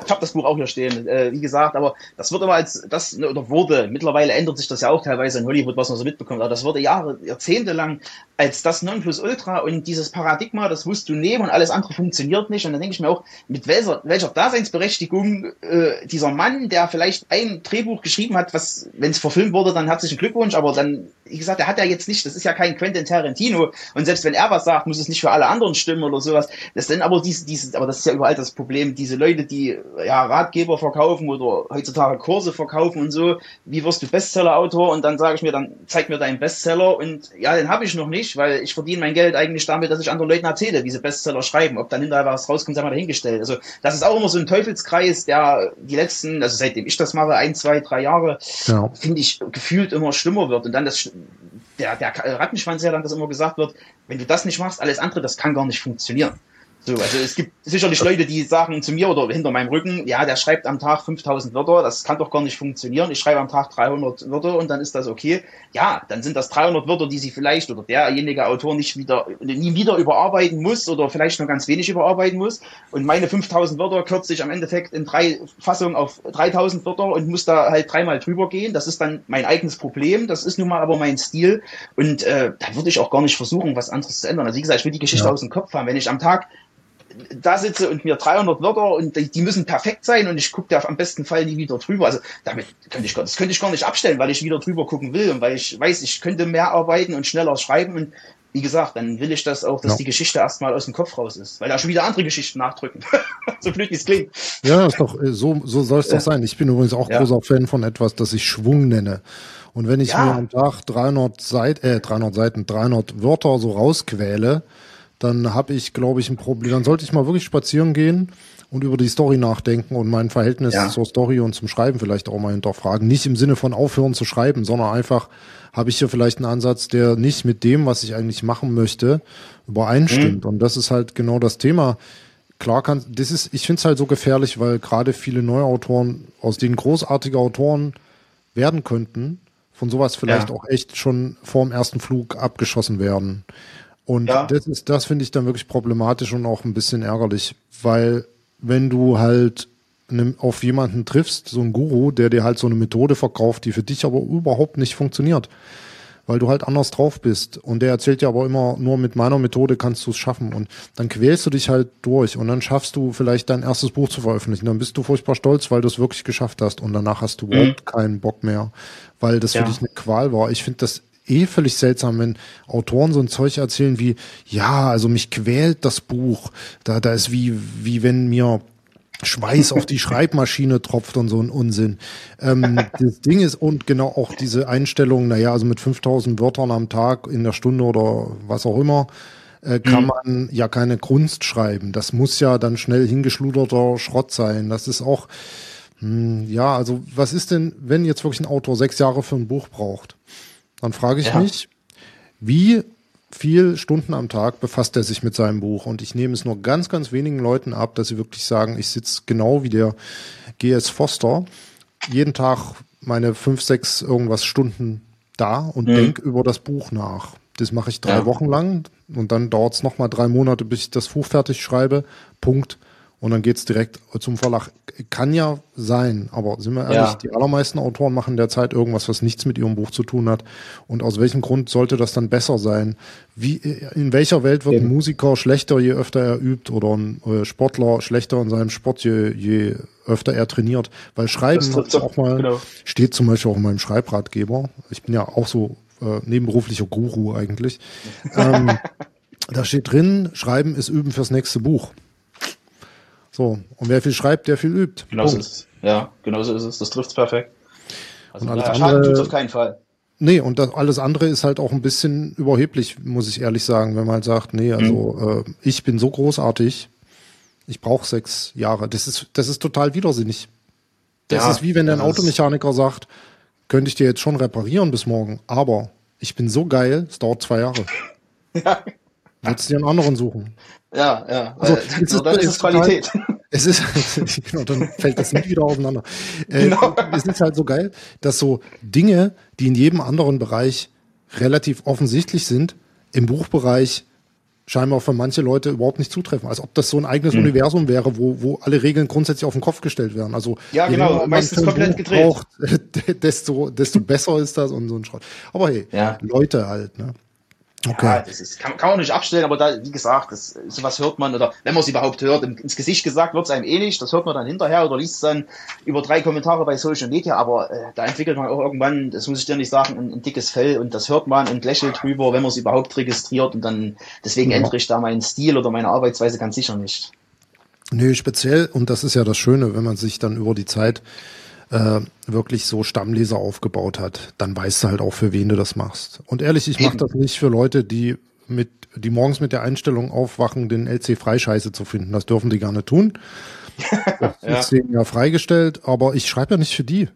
ich habe das Buch auch hier stehen, äh, wie gesagt, aber das wird immer als das ne, oder wurde, mittlerweile ändert sich das ja auch teilweise in Hollywood, was man so mitbekommt, aber das wurde Jahre, Jahrzehnte lang als das Nonplusultra und dieses Paradigma, das musst du nehmen und alles andere funktioniert nicht. Und dann denke ich mir auch, mit welcher, welcher Daseinsberechtigung äh, dieser Mann, der vielleicht ein Drehbuch geschrieben hat, was, wenn es verfilmt wurde, dann herzlichen Glückwunsch, aber dann, wie gesagt, der hat ja jetzt nicht, das ist ja kein Quentin Tarantino und selbst wenn er was sagt, muss es nicht für alle anderen stimmen oder sowas. Das sind aber diese, diese, aber das ist ja überall das Problem, diese Leute, die ja Ratgeber verkaufen oder heutzutage Kurse verkaufen und so, wie wirst du Bestseller-Autor? Und dann sage ich mir, dann zeig mir deinen Bestseller und ja, den habe ich noch nicht weil ich verdiene mein Geld eigentlich damit, dass ich anderen Leuten erzähle, wie sie Bestseller schreiben. Ob dann hinterher was rauskommt, sei mal dahingestellt. Also das ist auch immer so ein Teufelskreis, der die letzten, also seitdem ich das mache, ein, zwei, drei Jahre, ja. finde ich, gefühlt immer schlimmer wird. Und dann das, der, der Rattenschwanz ja dann, das immer gesagt wird, wenn du das nicht machst, alles andere, das kann gar nicht funktionieren. So, also es gibt sicherlich Leute, die sagen zu mir oder hinter meinem Rücken, ja, der schreibt am Tag 5000 Wörter, das kann doch gar nicht funktionieren. Ich schreibe am Tag 300 Wörter und dann ist das okay. Ja, dann sind das 300 Wörter, die sie vielleicht oder derjenige Autor nicht wieder, nie wieder überarbeiten muss oder vielleicht nur ganz wenig überarbeiten muss. Und meine 5000 Wörter kürze ich am Endeffekt in drei Fassungen auf 3000 Wörter und muss da halt dreimal drüber gehen. Das ist dann mein eigenes Problem. Das ist nun mal aber mein Stil. Und äh, da würde ich auch gar nicht versuchen, was anderes zu ändern. Also wie gesagt, ich will die Geschichte ja. aus dem Kopf haben. Wenn ich am Tag da sitze und mir 300 Wörter und die, müssen perfekt sein und ich gucke da am besten Fall nie wieder drüber. Also damit könnte ich, das könnte ich gar nicht abstellen, weil ich wieder drüber gucken will und weil ich weiß, ich könnte mehr arbeiten und schneller schreiben und wie gesagt, dann will ich das auch, dass ja. die Geschichte erstmal aus dem Kopf raus ist, weil da schon wieder andere Geschichten nachdrücken. <laughs> so blöd wie es klingt. Ja, ist doch, äh, so, so soll es doch sein. Ich bin übrigens auch ja. großer Fan von etwas, das ich Schwung nenne. Und wenn ich ja. mir am Tag 300 Seiten, äh, 300 Seiten, 300 Wörter so rausquäle, dann habe ich, glaube ich, ein Problem. Dann sollte ich mal wirklich spazieren gehen und über die Story nachdenken und mein Verhältnis ja. zur Story und zum Schreiben vielleicht auch mal hinterfragen. Nicht im Sinne von aufhören zu schreiben, sondern einfach habe ich hier vielleicht einen Ansatz, der nicht mit dem, was ich eigentlich machen möchte, übereinstimmt. Mhm. Und das ist halt genau das Thema. Klar kann, das ist, ich finde es halt so gefährlich, weil gerade viele neue Autoren, aus denen großartige Autoren werden könnten, von sowas vielleicht ja. auch echt schon vorm ersten Flug abgeschossen werden. Und ja. das ist, das finde ich dann wirklich problematisch und auch ein bisschen ärgerlich, weil wenn du halt auf jemanden triffst, so ein Guru, der dir halt so eine Methode verkauft, die für dich aber überhaupt nicht funktioniert. weil du halt anders drauf bist. Und der erzählt ja aber immer, nur mit meiner Methode kannst du es schaffen. Und dann quälst du dich halt durch und dann schaffst du vielleicht dein erstes Buch zu veröffentlichen. Dann bist du furchtbar stolz, weil du es wirklich geschafft hast. Und danach hast du mhm. überhaupt keinen Bock mehr, weil das ja. für dich eine Qual war. Ich finde das eh völlig seltsam, wenn Autoren so ein Zeug erzählen wie, ja, also mich quält das Buch. Da, da ist wie, wie wenn mir Schweiß auf die <laughs> Schreibmaschine tropft und so ein Unsinn. Ähm, <laughs> das Ding ist, und genau auch diese Einstellung, naja, also mit 5000 Wörtern am Tag in der Stunde oder was auch immer, äh, kann mhm. man ja keine Kunst schreiben. Das muss ja dann schnell hingeschluderter Schrott sein. Das ist auch, mh, hm, ja, also was ist denn, wenn jetzt wirklich ein Autor sechs Jahre für ein Buch braucht? Dann frage ich ja. mich, wie viel Stunden am Tag befasst er sich mit seinem Buch. Und ich nehme es nur ganz, ganz wenigen Leuten ab, dass sie wirklich sagen, ich sitze genau wie der GS Foster jeden Tag meine fünf, sechs irgendwas Stunden da und mhm. denke über das Buch nach. Das mache ich drei ja. Wochen lang und dann dauert es nochmal drei Monate, bis ich das Buch fertig schreibe. Punkt und dann geht's direkt zum Verlag. Kann ja sein, aber sind wir ehrlich, ja. die allermeisten Autoren machen derzeit irgendwas, was nichts mit ihrem Buch zu tun hat. Und aus welchem Grund sollte das dann besser sein? Wie, in welcher Welt wird ein Musiker schlechter, je öfter er übt, oder ein äh, Sportler schlechter in seinem Sport, je, je öfter er trainiert? Weil Schreiben auch mal, genau. steht zum Beispiel auch in meinem Schreibratgeber. Ich bin ja auch so äh, nebenberuflicher Guru eigentlich. <laughs> ähm, da steht drin, Schreiben ist Üben fürs nächste Buch. So, und wer viel schreibt, der viel übt. Genau so ist es. Ja, genau so ist es. Das trifft es perfekt. Also und alles ja, andere, tut auf keinen Fall. Nee, und das, alles andere ist halt auch ein bisschen überheblich, muss ich ehrlich sagen, wenn man halt sagt, nee, also mhm. äh, ich bin so großartig, ich brauche sechs Jahre. Das ist, das ist total widersinnig. Das ja, ist wie wenn ein Automechaniker sagt, könnte ich dir jetzt schon reparieren bis morgen, aber ich bin so geil, es dauert zwei Jahre. <laughs> ja. Würdest du dir einen anderen suchen? Ja, ja. Also, es ist, dann ist es Qualität. Total, es ist, <laughs> <laughs> genau, dann fällt das nicht wieder auseinander. Äh, genau. Es ist halt so geil, dass so Dinge, die in jedem anderen Bereich relativ offensichtlich sind, im Buchbereich scheinbar für manche Leute überhaupt nicht zutreffen. Als ob das so ein eigenes mhm. Universum wäre, wo, wo alle Regeln grundsätzlich auf den Kopf gestellt werden. Also ja, genau, meistens komplett gedreht. Braucht, <laughs> desto, desto besser ist das und so ein Schrott. Aber hey, ja. Leute halt, ne? Okay. Ja, das ist, kann, kann man nicht abstellen, aber da, wie gesagt, das, sowas hört man, oder wenn man es überhaupt hört, ins Gesicht gesagt wird es einem eh nicht, das hört man dann hinterher oder liest dann über drei Kommentare bei Social Media, aber äh, da entwickelt man auch irgendwann, das muss ich dir nicht sagen, ein, ein dickes Fell und das hört man und lächelt drüber, wenn man es überhaupt registriert und dann, deswegen ja. ändere ich da meinen Stil oder meine Arbeitsweise ganz sicher nicht. Nö, speziell, und das ist ja das Schöne, wenn man sich dann über die Zeit äh, wirklich so Stammleser aufgebaut hat, dann weißt du halt auch, für wen du das machst. Und ehrlich, ich mache das nicht für Leute, die mit, die morgens mit der Einstellung aufwachen, den LC Freischeiße zu finden. Das dürfen die gerne tun. <laughs> Das ja. ist denen ja freigestellt, aber ich schreibe ja nicht für die.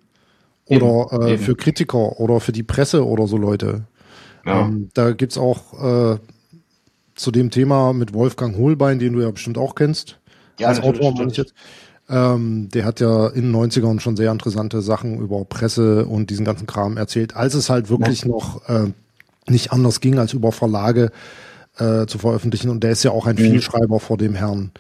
Oder Eben. Äh, für Kritiker oder für die Presse oder so Leute. Ja. Ähm, da gibt's auch äh, zu dem Thema mit Wolfgang Hohlbein, den du ja bestimmt auch kennst. Ja, als Autor ich jetzt. Ähm, der hat ja in den 90ern schon sehr interessante Sachen über Presse und diesen ganzen Kram erzählt, als es halt wirklich ja. noch äh, nicht anders ging, als über Verlage äh, zu veröffentlichen. Und der ist ja auch ein mhm. Vielschreiber vor dem Herrn.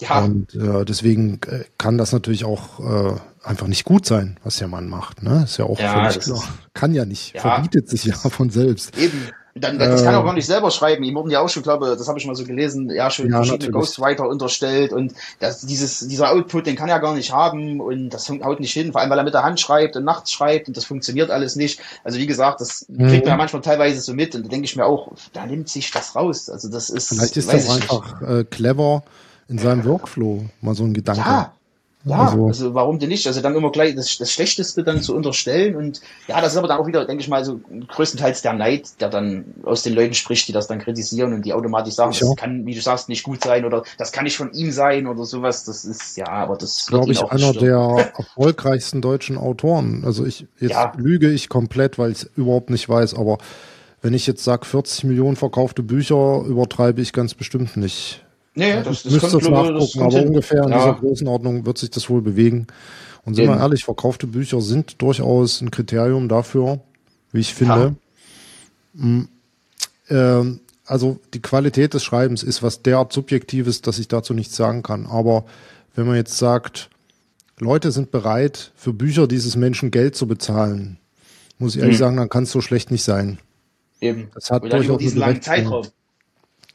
Ja. Und äh, deswegen äh, kann das natürlich auch äh, einfach nicht gut sein, was der Mann macht. Ne? Ist ja auch ja, völlig klar. Kann ja nicht. Ja. Verbietet sich ja <laughs> von selbst. Eben. Dann, das äh, kann er auch gar nicht selber schreiben. Ihm wurden ja auch schon, glaube das habe ich mal so gelesen, ja schon ja, verschiedene natürlich. Ghostwriter unterstellt und das, dieses, dieser Output, den kann er gar nicht haben und das haut nicht hin, vor allem weil er mit der Hand schreibt und nachts schreibt und das funktioniert alles nicht. Also wie gesagt, das mhm. kriegt man ja manchmal teilweise so mit und da denke ich mir auch, da nimmt sich das raus. Also das ist. Vielleicht ist das einfach äh, clever in seinem Workflow, mal so ein Gedanke. Ja, ja, also, also, warum denn nicht? Also dann immer gleich das, das Schlechteste dann zu unterstellen und ja, das ist aber dann auch wieder, denke ich mal, so größtenteils der Neid, der dann aus den Leuten spricht, die das dann kritisieren und die automatisch sagen, das kann, wie du sagst, nicht gut sein oder das kann nicht von ihm sein oder sowas. Das ist ja, aber das glaube ich einer der <laughs> erfolgreichsten deutschen Autoren. Also ich jetzt ja. lüge ich komplett, weil ich es überhaupt nicht weiß, aber wenn ich jetzt sage 40 Millionen verkaufte Bücher, übertreibe ich ganz bestimmt nicht. Nee, das, das müsste es nachgucken, das aber hin. ungefähr in ja. dieser Größenordnung wird sich das wohl bewegen. Und sind wir ehrlich, verkaufte Bücher sind durchaus ein Kriterium dafür, wie ich finde. Ja. Mm, ähm, also die Qualität des Schreibens ist was derart Subjektives, dass ich dazu nichts sagen kann. Aber wenn man jetzt sagt, Leute sind bereit, für Bücher dieses Menschen Geld zu bezahlen, muss ich ehrlich mhm. sagen, dann kann es so schlecht nicht sein. Eben. Das hat Oder durchaus diesen langen Zeitraum.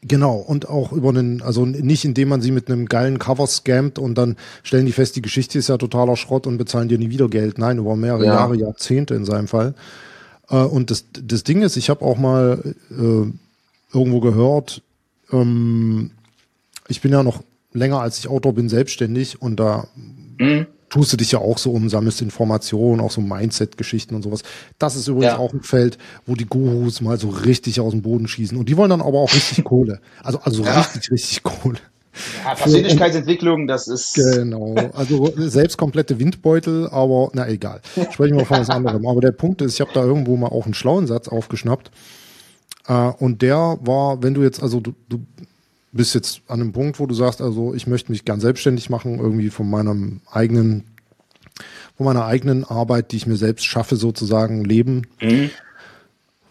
Genau, und auch über einen, also nicht indem man sie mit einem geilen Cover scammt und dann stellen die fest, die Geschichte ist ja totaler Schrott und bezahlen dir nie wieder Geld. Nein, über mehrere ja. Jahre, Jahrzehnte in seinem Fall. Äh, und das, das Ding ist, ich habe auch mal äh, irgendwo gehört, ähm, ich bin ja noch länger als ich Autor bin selbstständig und da mhm tust du dich ja auch so um, sammelst Informationen, auch so Mindset-Geschichten und sowas. Das ist übrigens ja. auch ein Feld, wo die Gurus mal so richtig aus dem Boden schießen. Und die wollen dann aber auch richtig Kohle. Also, also ja. richtig, richtig Kohle. Ja, Persönlichkeitsentwicklung, das ist. Genau. Also selbst komplette Windbeutel, aber na egal. Sprechen wir von was anderem. Aber der Punkt ist, ich habe da irgendwo mal auch einen schlauen Satz aufgeschnappt. Äh, und der war, wenn du jetzt, also du, du bist jetzt an einem Punkt, wo du sagst, also ich möchte mich ganz selbstständig machen, irgendwie von meinem eigenen, von meiner eigenen Arbeit, die ich mir selbst schaffe, sozusagen leben. Mhm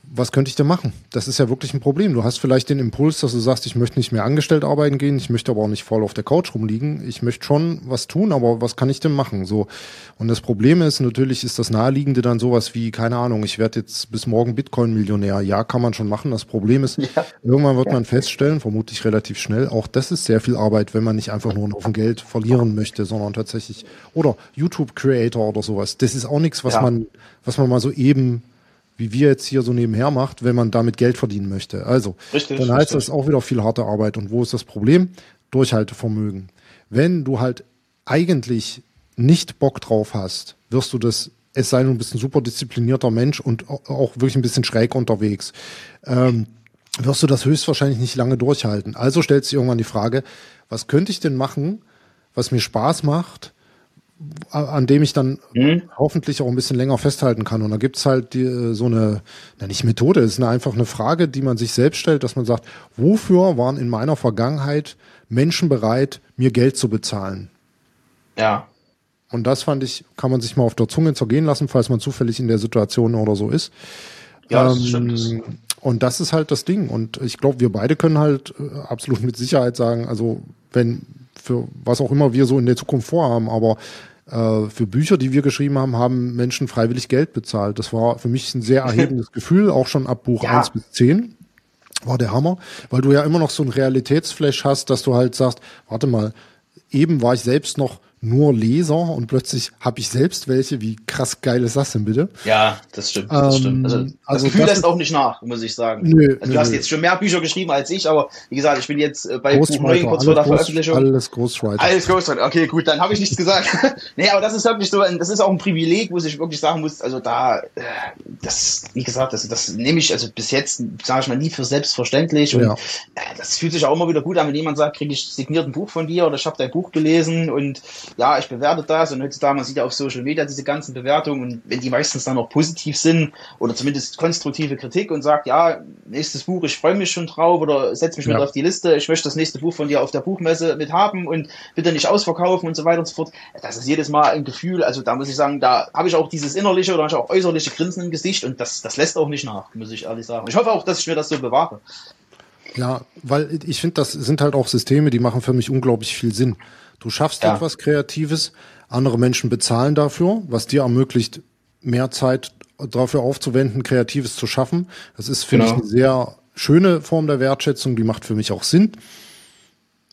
was könnte ich denn machen? Das ist ja wirklich ein Problem. Du hast vielleicht den Impuls, dass du sagst, ich möchte nicht mehr angestellt arbeiten gehen, ich möchte aber auch nicht voll auf der Couch rumliegen. Ich möchte schon was tun, aber was kann ich denn machen? So. Und das Problem ist, natürlich ist das Naheliegende dann sowas wie, keine Ahnung, ich werde jetzt bis morgen Bitcoin-Millionär. Ja, kann man schon machen. Das Problem ist, ja. irgendwann wird ja. man feststellen, vermutlich relativ schnell, auch das ist sehr viel Arbeit, wenn man nicht einfach nur auf Geld verlieren möchte, sondern tatsächlich, oder YouTube-Creator oder sowas. Das ist auch nichts, was ja. man, was man mal so eben wie wir jetzt hier so nebenher macht, wenn man damit Geld verdienen möchte. Also, richtig, dann heißt richtig. das auch wieder viel harte Arbeit. Und wo ist das Problem? Durchhaltevermögen. Wenn du halt eigentlich nicht Bock drauf hast, wirst du das, es sei denn, du bist ein super disziplinierter Mensch und auch wirklich ein bisschen schräg unterwegs, ähm, wirst du das höchstwahrscheinlich nicht lange durchhalten. Also stellt sich irgendwann die Frage, was könnte ich denn machen, was mir Spaß macht, an dem ich dann mhm. hoffentlich auch ein bisschen länger festhalten kann. Und da gibt's halt die, äh, so eine, na nicht Methode, es ist eine, einfach eine Frage, die man sich selbst stellt, dass man sagt, wofür waren in meiner Vergangenheit Menschen bereit, mir Geld zu bezahlen? Ja. Und das fand ich, kann man sich mal auf der Zunge zergehen lassen, falls man zufällig in der Situation oder so ist. Ja, das ähm, stimmt. Und das ist halt das Ding. Und ich glaube, wir beide können halt äh, absolut mit Sicherheit sagen, also wenn für was auch immer wir so in der Zukunft vorhaben, aber äh, für Bücher, die wir geschrieben haben, haben Menschen freiwillig Geld bezahlt. Das war für mich ein sehr <laughs> erhebendes Gefühl, auch schon ab Buch ja. 1 bis 10 war der Hammer, weil du ja immer noch so ein Realitätsflash hast, dass du halt sagst, warte mal, eben war ich selbst noch nur Leser und plötzlich habe ich selbst welche. Wie krass geil ist das denn bitte? Ja, das stimmt. Das, ähm, stimmt. Also, das also Gefühl das lässt auch nicht nach, muss ich sagen. Nö, also, du nö, hast jetzt schon mehr Bücher geschrieben als ich, aber wie gesagt, ich bin jetzt äh, bei Buch 9 kurz vor der Veröffentlichung. Alles Ghostwriter. Alles Ghostwriter. Okay, gut, dann habe ich nichts gesagt. <laughs> nee, aber das ist wirklich so, das ist auch ein Privileg, wo ich wirklich sagen muss, also da, äh, das, wie gesagt, das, das nehme ich also bis jetzt, sage ich mal, nie für selbstverständlich. Und ja. Äh, das fühlt sich auch immer wieder gut an, wenn jemand sagt, kriege ich signiert ein Buch von dir oder ich habe dein Buch gelesen und ja, ich bewerte das und heutzutage, man sieht ja auf Social Media diese ganzen Bewertungen und wenn die meistens dann auch positiv sind oder zumindest konstruktive Kritik und sagt, ja, nächstes Buch, ich freue mich schon drauf oder setze mich ja. mit auf die Liste, ich möchte das nächste Buch von dir auf der Buchmesse mit haben und bitte nicht ausverkaufen und so weiter und so fort. Das ist jedes Mal ein Gefühl, also da muss ich sagen, da habe ich auch dieses innerliche oder auch äußerliche Grinsen im Gesicht und das, das lässt auch nicht nach, muss ich ehrlich sagen. Ich hoffe auch, dass ich mir das so bewahre. Ja, weil ich finde, das sind halt auch Systeme, die machen für mich unglaublich viel Sinn. Du schaffst ja. etwas Kreatives, andere Menschen bezahlen dafür, was dir ermöglicht, mehr Zeit dafür aufzuwenden, Kreatives zu schaffen. Das ist, finde genau. ich, eine sehr schöne Form der Wertschätzung, die macht für mich auch Sinn.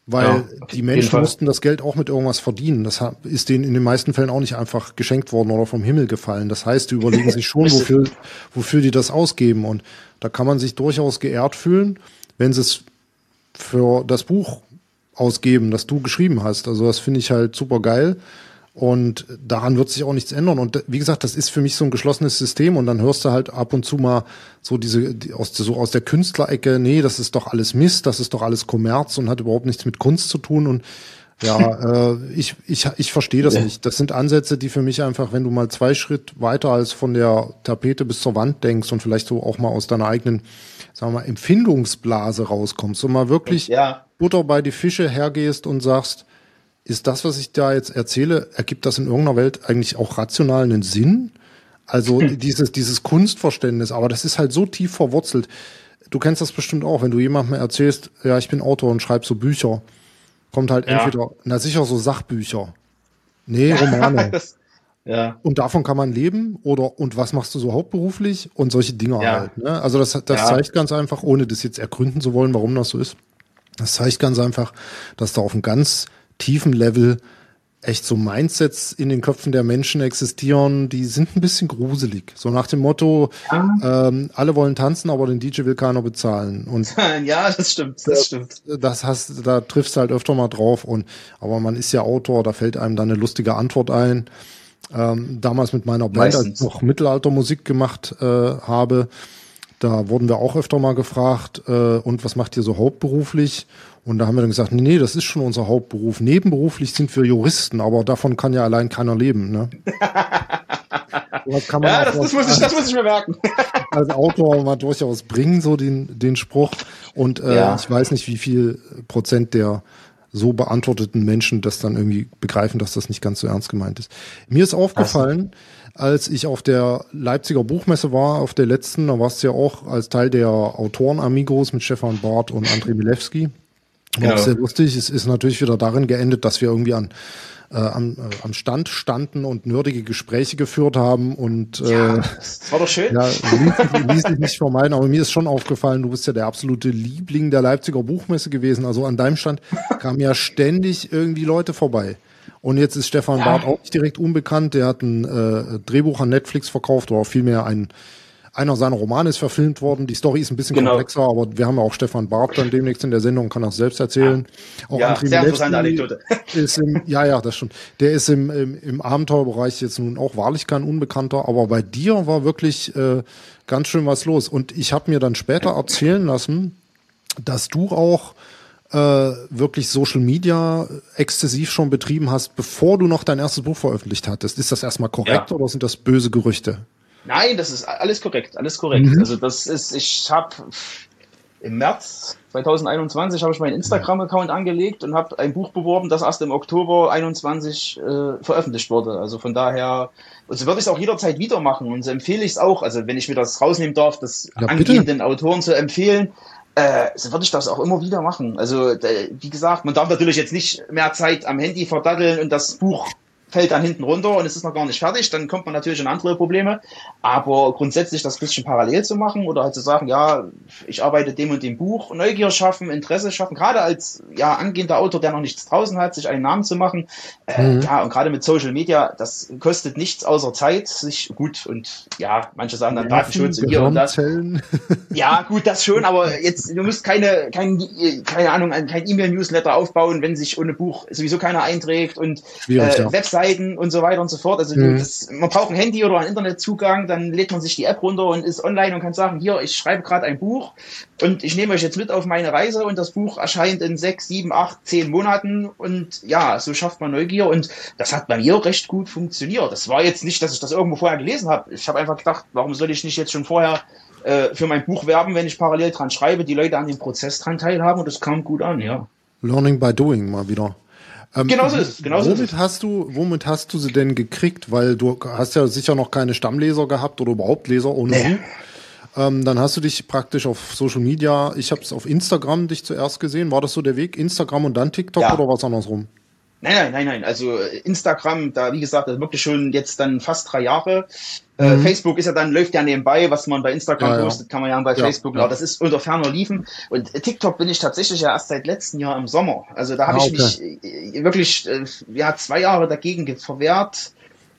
Weil ja, die Menschen mussten das Geld auch mit irgendwas verdienen. Das ist denen in den meisten Fällen auch nicht einfach geschenkt worden oder vom Himmel gefallen. Das heißt, die überlegen sich schon, <laughs> wofür, wofür die das ausgeben. Und da kann man sich durchaus geehrt fühlen, wenn sie es für das Buch ausgeben, das du geschrieben hast. Also das finde ich halt super geil. Und daran wird sich auch nichts ändern. Und wie gesagt, das ist für mich so ein geschlossenes System. Und dann hörst du halt ab und zu mal so diese, die, aus, so aus der Künstlerecke, nee, das ist doch alles Mist, das ist doch alles Kommerz und hat überhaupt nichts mit Kunst zu tun. Und ja, <laughs> äh, ich, ich, ich verstehe das ja. nicht. Das sind Ansätze, die für mich einfach, wenn du mal zwei Schritt weiter als von der Tapete bis zur Wand denkst und vielleicht so auch mal aus deiner eigenen, sagen wir mal, Empfindungsblase rauskommst und mal wirklich ja. Butter bei die Fische hergehst und sagst, ist das, was ich da jetzt erzähle, ergibt das in irgendeiner Welt eigentlich auch rationalen Sinn? Also hm. <laughs> dieses, dieses Kunstverständnis, aber das ist halt so tief verwurzelt. Du kennst das bestimmt auch, wenn du jemandem erzählst, ja, ich bin Autor und schreibe so Bücher, kommt halt ja. entweder, na sicher so Sachbücher. Nee, <laughs> Romane. Ja. Und davon kann man leben oder und was machst du so hauptberuflich und solche Dinge ja. halt. Ne? Also das, das zeigt ganz einfach, ohne das jetzt ergründen zu wollen, warum das so ist. Das zeigt ganz einfach, dass da auf einem ganz tiefen Level echt so Mindsets in den Köpfen der Menschen existieren, die sind ein bisschen gruselig. So nach dem Motto, ja. ähm, alle wollen tanzen, aber den DJ will keiner bezahlen. Und <laughs> ja, das stimmt, das stimmt. Das hast, da triffst du halt öfter mal drauf. Und aber man ist ja Autor, da fällt einem dann eine lustige Antwort ein. Ähm, damals mit meiner Band, als ich noch Mittelaltermusik gemacht äh, habe, da wurden wir auch öfter mal gefragt, äh, und was macht ihr so hauptberuflich? Und da haben wir dann gesagt, nee, nee, das ist schon unser Hauptberuf. Nebenberuflich sind wir Juristen, aber davon kann ja allein keiner leben. Ne? <laughs> das ja, das, das, muss ich, das muss ich mir merken. <laughs> als Autor mal durchaus bringen, so den, den Spruch. Und äh, ja. ich weiß nicht, wie viel Prozent der so beantworteten Menschen das dann irgendwie begreifen, dass das nicht ganz so ernst gemeint ist. Mir ist aufgefallen, also. Als ich auf der Leipziger Buchmesse war, auf der letzten, da warst du ja auch als Teil der Autoren-Amigos mit Stefan Barth und André Milewski. War genau. auch sehr lustig. Es ist natürlich wieder darin geendet, dass wir irgendwie an äh, am, äh, am Stand standen und nerdige Gespräche geführt haben und äh, ja, das war doch schön. Ja, ließ, ließ sich nicht vermeiden, aber mir ist schon aufgefallen, du bist ja der absolute Liebling der Leipziger Buchmesse gewesen. Also an deinem Stand kamen ja ständig irgendwie Leute vorbei. Und jetzt ist Stefan ja. Barth auch nicht direkt unbekannt. Der hat ein äh, Drehbuch an Netflix verkauft oder vielmehr ein einer seiner Romane ist verfilmt worden. Die Story ist ein bisschen genau. komplexer, aber wir haben ja auch Stefan Barth dann demnächst in der Sendung, kann das selbst erzählen. Auch ja, André sehr interessante Anekdote. <laughs> Ist im, ja, ja, das stimmt. Der ist im, im, im Abenteuerbereich jetzt nun auch wahrlich kein Unbekannter, aber bei dir war wirklich äh, ganz schön was los. Und ich habe mir dann später erzählen lassen, dass du auch äh, wirklich Social Media exzessiv schon betrieben hast, bevor du noch dein erstes Buch veröffentlicht hattest. Ist das erstmal korrekt ja. oder sind das böse Gerüchte? Nein, das ist alles korrekt, alles korrekt. Mhm. Also das ist, ich habe im März 2021 habe ich meinen Instagram-Account angelegt und habe ein Buch beworben, das erst im Oktober 21 äh, veröffentlicht wurde. Also von daher, und so würde ich es auch jederzeit wieder machen und so empfehle ich es auch. Also wenn ich mir das rausnehmen darf, das ja, angehenden Autoren zu empfehlen, äh, so würde ich das auch immer wieder machen. Also äh, wie gesagt, man darf natürlich jetzt nicht mehr Zeit am Handy verdatteln und das Buch fällt dann hinten runter und es ist noch gar nicht fertig, dann kommt man natürlich in andere Probleme. Aber grundsätzlich das bisschen parallel zu machen oder halt zu sagen, ja, ich arbeite dem und dem Buch, Neugier schaffen, Interesse schaffen, gerade als ja angehender Autor, der noch nichts draußen hat, sich einen Namen zu machen. Äh, mhm. Ja, und gerade mit Social Media, das kostet nichts außer Zeit, sich gut und ja, manche sagen dann Datenschutz und hier und das. ja, <laughs> gut, das schon, aber jetzt, du musst keine, kein, keine Ahnung, kein E-Mail-Newsletter aufbauen, wenn sich ohne Buch sowieso keiner einträgt und äh, ja. Website Webseiten und so weiter und so fort. Also mhm. das, man braucht ein Handy oder einen Internetzugang, dann lädt man sich die App runter und ist online und kann sagen, hier, ich schreibe gerade ein Buch und ich nehme euch jetzt mit auf meine Reise und das Buch erscheint in sechs, sieben, acht, zehn Monaten und ja, so schafft man Neugier und das hat bei mir recht gut funktioniert. Das war jetzt nicht, dass ich das irgendwo vorher gelesen habe. Ich habe einfach gedacht, warum soll ich nicht jetzt schon vorher äh, für mein Buch werben, wenn ich parallel dran schreibe, die Leute an dem Prozess dran teilhaben und das kam gut an, ja. Learning by doing mal wieder. Ähm, genau so ist es. Genau womit ist es. hast du, womit hast du sie denn gekriegt? Weil du hast ja sicher noch keine Stammleser gehabt oder überhaupt Leser ohne nee. Ähm, dann hast du dich praktisch auf Social Media, ich habe es auf Instagram dich zuerst gesehen. War das so der Weg? Instagram und dann TikTok ja. oder was andersrum? Nein, nein, nein, nein. Also Instagram, da wie gesagt, das wirklich schon jetzt dann fast drei Jahre. Äh, mhm. Facebook ist ja dann, läuft ja nebenbei, was man bei Instagram ja, postet, kann man ja bei ja, Facebook, ja. das ist unter ferner Liefen. Und TikTok bin ich tatsächlich ja erst seit letztem Jahr im Sommer. Also da habe ah, ich okay. mich äh, wirklich äh, ja zwei Jahre dagegen verwehrt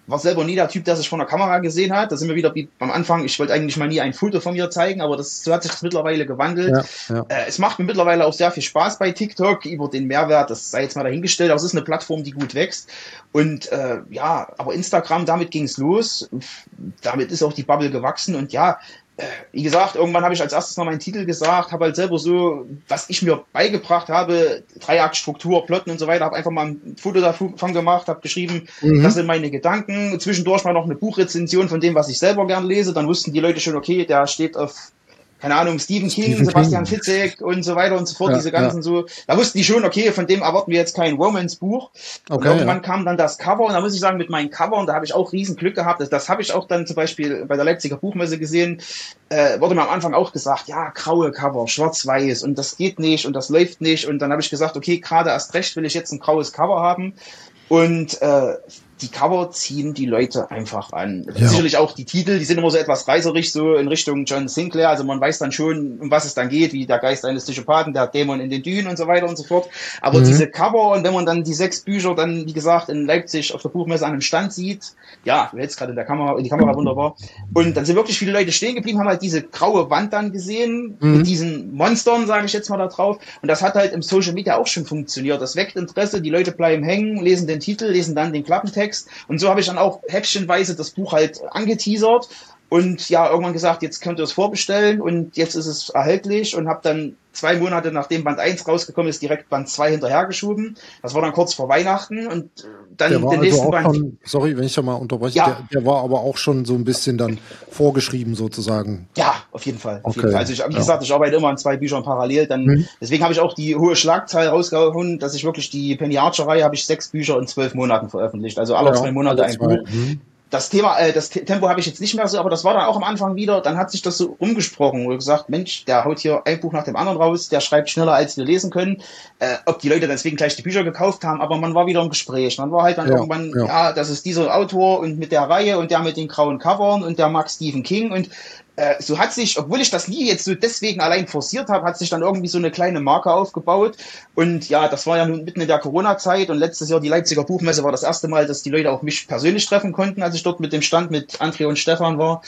war selber nie der Typ, der sich vor der Kamera gesehen hat. Da sind wir wieder wie am Anfang. Ich wollte eigentlich mal nie ein Foto von mir zeigen, aber das, so hat sich das mittlerweile gewandelt. Ja, ja. Äh, es macht mir mittlerweile auch sehr viel Spaß bei TikTok über den Mehrwert. Das sei jetzt mal dahingestellt. Aber es ist eine Plattform, die gut wächst. Und äh, ja, aber Instagram, damit ging es los. Damit ist auch die Bubble gewachsen. Und ja, wie gesagt, irgendwann habe ich als erstes mal meinen Titel gesagt, habe halt selber so, was ich mir beigebracht habe, Dreiaktstruktur, Plotten und so weiter, habe einfach mal ein Foto davon gemacht, habe geschrieben, mhm. das sind meine Gedanken, zwischendurch mal noch eine Buchrezension von dem, was ich selber gern lese, dann wussten die Leute schon, okay, der steht auf keine Ahnung, Stephen King, Stephen Sebastian King. Fitzek und so weiter und so fort, ja, diese ganzen ja. so, da wussten die schon, okay, von dem erwarten wir jetzt kein Romance-Buch. Okay, und irgendwann ja. kam dann das Cover und da muss ich sagen, mit meinen Covern, da habe ich auch riesen Glück gehabt. Das, das habe ich auch dann zum Beispiel bei der Leipziger Buchmesse gesehen, äh, wurde mir am Anfang auch gesagt, ja, graue Cover, schwarz-weiß und das geht nicht und das läuft nicht und dann habe ich gesagt, okay, gerade erst recht will ich jetzt ein graues Cover haben. Und äh, die Cover ziehen die Leute einfach an. Ja. Sicherlich auch die Titel, die sind immer so etwas reißerig, so in Richtung John Sinclair. Also man weiß dann schon, um was es dann geht, wie der Geist eines Psychopathen, der Dämon in den Dünen und so weiter und so fort. Aber mhm. diese Cover und wenn man dann die sechs Bücher dann, wie gesagt, in Leipzig auf der Buchmesse an einem Stand sieht, ja, du hältst gerade in der Kamera, in die Kamera wunderbar. Und dann sind wirklich viele Leute stehen geblieben, haben halt diese graue Wand dann gesehen, mhm. mit diesen Monstern, sage ich jetzt mal da drauf. Und das hat halt im Social Media auch schon funktioniert. Das weckt Interesse, die Leute bleiben hängen, lesen den Titel, lesen dann den Klappentext Text. Und so habe ich dann auch häppchenweise das Buch halt angeteasert und ja, irgendwann gesagt, jetzt könnt ihr es vorbestellen und jetzt ist es erhältlich und habe dann zwei Monate nachdem Band 1 rausgekommen ist, direkt Band 2 hinterhergeschoben. Das war dann kurz vor Weihnachten und dann der den also nächsten Band. Schon, sorry, wenn ich da mal unterbreche, ja. der, der, war aber auch schon so ein bisschen dann vorgeschrieben sozusagen. Ja, auf jeden Fall. Auf okay. jeden Fall. Also ich, wie ja. gesagt, ich arbeite immer an zwei Büchern parallel. Dann, mhm. Deswegen habe ich auch die hohe Schlagzahl rausgehauen, dass ich wirklich die Penny Archer-Reihe habe ich sechs Bücher in zwölf Monaten veröffentlicht. Also alle ja, zwei Monate ein. Buch. Mhm das Thema, äh, das Tempo habe ich jetzt nicht mehr so, aber das war dann auch am Anfang wieder, dann hat sich das so umgesprochen und gesagt, Mensch, der haut hier ein Buch nach dem anderen raus, der schreibt schneller, als wir lesen können. Äh, ob die Leute deswegen gleich die Bücher gekauft haben, aber man war wieder im Gespräch. Man war halt dann ja, irgendwann, ja. ja, das ist dieser Autor und mit der Reihe und der mit den grauen Covern und der mag Stephen King und äh, so hat sich, obwohl ich das nie jetzt so deswegen allein forciert habe, hat sich dann irgendwie so eine kleine Marke aufgebaut. Und ja, das war ja nun mitten in der Corona-Zeit und letztes Jahr die Leipziger Buchmesse war das erste Mal, dass die Leute auch mich persönlich treffen konnten, als ich dort mit dem Stand mit André und Stefan war.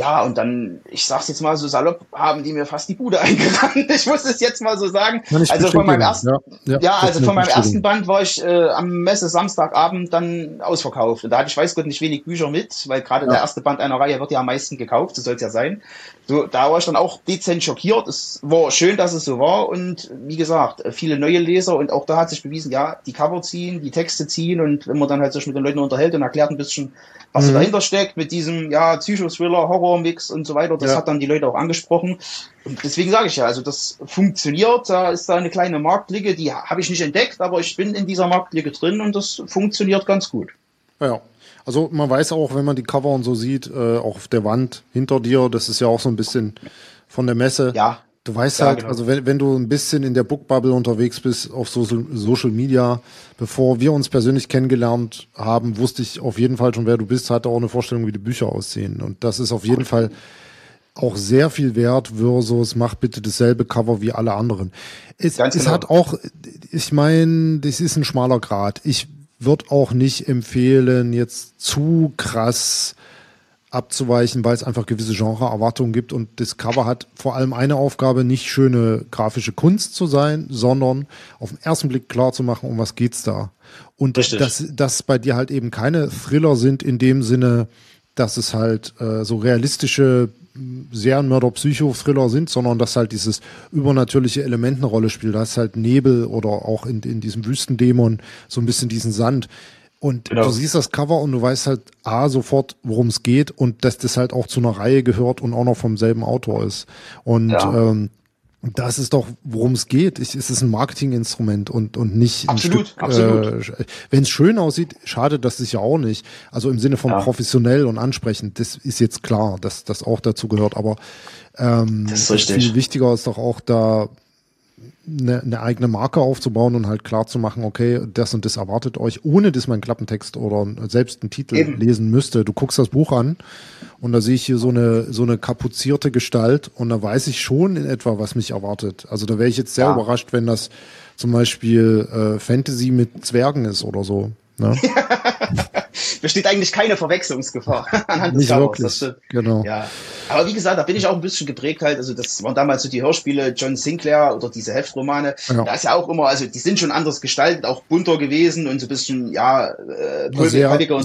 Ja, und dann, ich sag's jetzt mal so salopp, haben die mir fast die Bude <laughs> eingerannt. Ich muss es jetzt mal so sagen. Also von meinem ersten, ja, ja, ja also von meinem ersten Band war ich äh, am Messe Samstagabend dann ausverkauft. Und da hatte ich weiß Gott nicht wenig Bücher mit, weil gerade ja. der erste Band einer Reihe wird ja am meisten gekauft, so soll es ja sein. So, da war ich dann auch dezent schockiert. Es war schön, dass es so war. Und wie gesagt, viele neue Leser und auch da hat sich bewiesen, ja, die Cover ziehen, die Texte ziehen und wenn man dann halt sich mit den Leuten unterhält und erklärt ein bisschen, was mhm. dahinter steckt mit diesem, ja, Psychothriller, Horror-Mix und so weiter. Das ja. hat dann die Leute auch angesprochen. Und deswegen sage ich ja, also das funktioniert. Da ist da eine kleine Marktlücke, die habe ich nicht entdeckt, aber ich bin in dieser Marktlücke drin und das funktioniert ganz gut. Ja. Also man weiß auch, wenn man die Cover und so sieht, äh, auch auf der Wand hinter dir, das ist ja auch so ein bisschen von der Messe. Ja. Du weißt ja, halt, genau. also wenn, wenn du ein bisschen in der Bookbubble unterwegs bist auf Social, Social Media, bevor wir uns persönlich kennengelernt haben, wusste ich auf jeden Fall schon, wer du bist, hatte auch eine Vorstellung, wie die Bücher aussehen. Und das ist auf jeden Fall auch sehr viel wert versus mach bitte dasselbe Cover wie alle anderen. Es, Ganz es genau. hat auch, ich meine, das ist ein schmaler Grad. Ich würde auch nicht empfehlen, jetzt zu krass abzuweichen, weil es einfach gewisse Genre-Erwartungen gibt und das Cover hat vor allem eine Aufgabe, nicht schöne grafische Kunst zu sein, sondern auf den ersten Blick klar zu machen, um was geht's da. Und Richtig. dass, dass bei dir halt eben keine Thriller sind in dem Sinne, dass es halt äh, so realistische Serienmörder-Psycho-Thriller sind, sondern dass halt dieses übernatürliche Element eine Rolle spielt. Da ist halt Nebel oder auch in, in diesem Wüstendämon so ein bisschen diesen Sand. Und genau. du siehst das Cover und du weißt halt A, sofort, worum es geht und dass das halt auch zu einer Reihe gehört und auch noch vom selben Autor ist. Und ja. ähm, das ist doch, worum es geht. Ich, es ist ein Marketinginstrument und, und nicht absolut, Stück, absolut. Äh, Wenn es schön aussieht, schadet das sich ja auch nicht. Also im Sinne von ja. professionell und ansprechend, das ist jetzt klar, dass das auch dazu gehört. Aber ähm, das ist viel wichtiger ist doch auch da eine, eine eigene Marke aufzubauen und halt klar zu machen, okay, das und das erwartet euch, ohne dass man Klappentext oder selbst einen Titel Eben. lesen müsste. Du guckst das Buch an und da sehe ich hier so eine so eine kapuzierte Gestalt und da weiß ich schon in etwa, was mich erwartet. Also da wäre ich jetzt sehr ja. überrascht, wenn das zum Beispiel äh, Fantasy mit Zwergen ist oder so. Ne? <laughs> <laughs> Besteht eigentlich keine Verwechslungsgefahr <laughs> anhand des Nicht Covers. Wirklich. Genau. Ja. Aber wie gesagt, da bin ich auch ein bisschen geprägt halt. Also das waren damals so die Hörspiele John Sinclair oder diese Heftromane. Ja. Da ist ja auch immer, also die sind schon anders gestaltet, auch bunter gewesen und so ein bisschen, ja, äh, und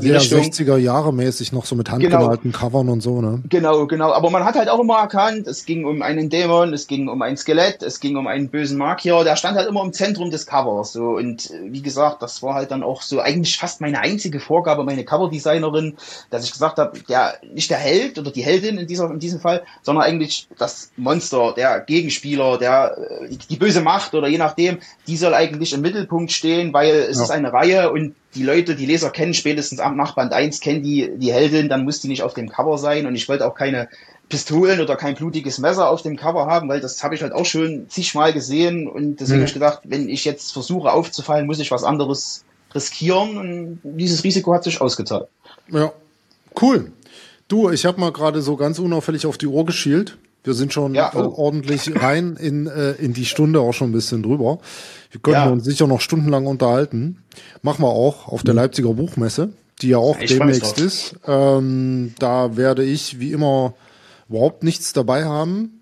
die Richtung. 60er Jahre mäßig noch so mit handgemalten genau. Covern und so, ne? Genau, genau. Aber man hat halt auch immer erkannt, es ging um einen Dämon, es ging um ein Skelett, es ging um einen bösen Magier. Der stand halt immer im Zentrum des Covers. So und äh, wie gesagt, das war halt dann auch so eigentlich fast meine einzige Vorgabe, meine Coverdesignerin, dass ich gesagt habe, der nicht der Held oder die Heldin in dieser in diesem Fall, sondern eigentlich das Monster, der Gegenspieler, der äh, die böse Macht oder je nachdem, die soll eigentlich im Mittelpunkt stehen, weil es ja. ist eine Reihe und die Leute, die Leser kennen spätestens am Nachband 1, kennen die, die Heldin, dann muss die nicht auf dem Cover sein und ich wollte auch keine Pistolen oder kein blutiges Messer auf dem Cover haben, weil das habe ich halt auch schon zigmal gesehen und deswegen mhm. habe ich gedacht, wenn ich jetzt versuche aufzufallen, muss ich was anderes riskieren und dieses Risiko hat sich ausgezahlt. Ja, cool. Du, ich habe mal gerade so ganz unauffällig auf die Uhr geschielt. Wir sind schon ja, oh. ordentlich rein in, äh, in die Stunde, auch schon ein bisschen drüber. Wir können ja. uns sicher noch stundenlang unterhalten. Machen wir auch auf der. Leipziger Buchmesse, die ja auch ich demnächst ist. Ähm, da werde ich wie immer überhaupt nichts dabei haben.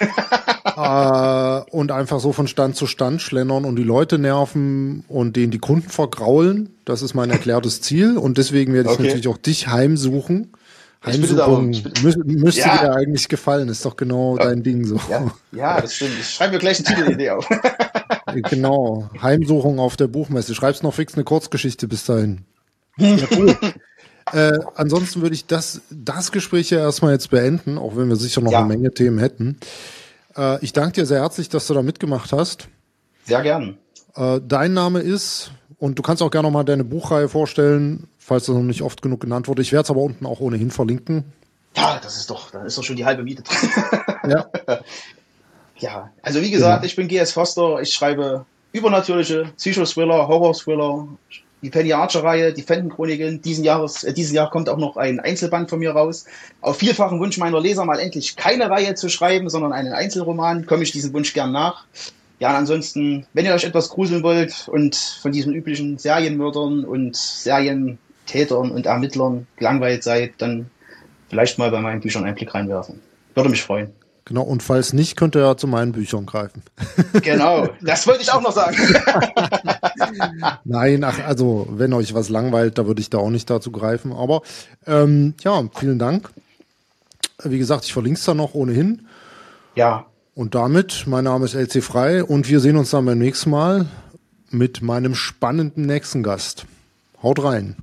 <laughs> äh, und einfach so von Stand zu Stand schlendern und die Leute nerven und denen die Kunden vergraulen. Das ist mein erklärtes Ziel. Und deswegen werde ich okay. natürlich auch dich heimsuchen. Heimsuchung müsste müsste ja. dir eigentlich gefallen, ist doch genau ja. dein Ding so. Ja, ja das stimmt. Ich schreibe mir gleich eine Titelidee auf. <laughs> genau, Heimsuchung auf der Buchmesse. Schreibst noch fix eine Kurzgeschichte bis dahin. Ja, cool. Äh, ansonsten würde ich das, das Gespräch ja erstmal jetzt beenden, auch wenn wir sicher noch ja. eine Menge Themen hätten. Äh, ich danke dir sehr herzlich, dass du da mitgemacht hast. Sehr gern. Äh, dein Name ist, und du kannst auch gerne noch mal deine Buchreihe vorstellen, falls das noch nicht oft genug genannt wurde. Ich werde es aber unten auch ohnehin verlinken. Ja, das ist doch, da ist doch schon die halbe Miete drin. ja. <laughs> ja, also wie gesagt, genau. ich bin GS Foster, ich schreibe übernatürliche Psycho-Thriller, Horror-Thriller, die Penny Archer-Reihe, die Fenton-Chroniken. Diesen, Jahres, äh, diesen Jahr kommt auch noch ein Einzelband von mir raus. Auf vielfachen Wunsch meiner Leser mal endlich keine Reihe zu schreiben, sondern einen Einzelroman, komme ich diesem Wunsch gern nach. Ja, und ansonsten, wenn ihr euch etwas gruseln wollt und von diesen üblichen Serienmördern und Serientätern und Ermittlern gelangweilt seid, dann vielleicht mal bei meinen Büchern einen Blick reinwerfen. Würde mich freuen. Genau, und falls nicht, könnt ihr ja zu meinen Büchern greifen. <laughs> Genau, das wollte ich auch noch sagen. <laughs> Nein, ach, also wenn euch was langweilt, da würde ich da auch nicht dazu greifen. Aber ähm, ja, vielen Dank. Wie gesagt, ich verlinke es da noch ohnehin. Ja. Und damit, mein Name ist LC Frei und wir sehen uns dann beim nächsten Mal mit meinem spannenden nächsten Gast. Haut rein.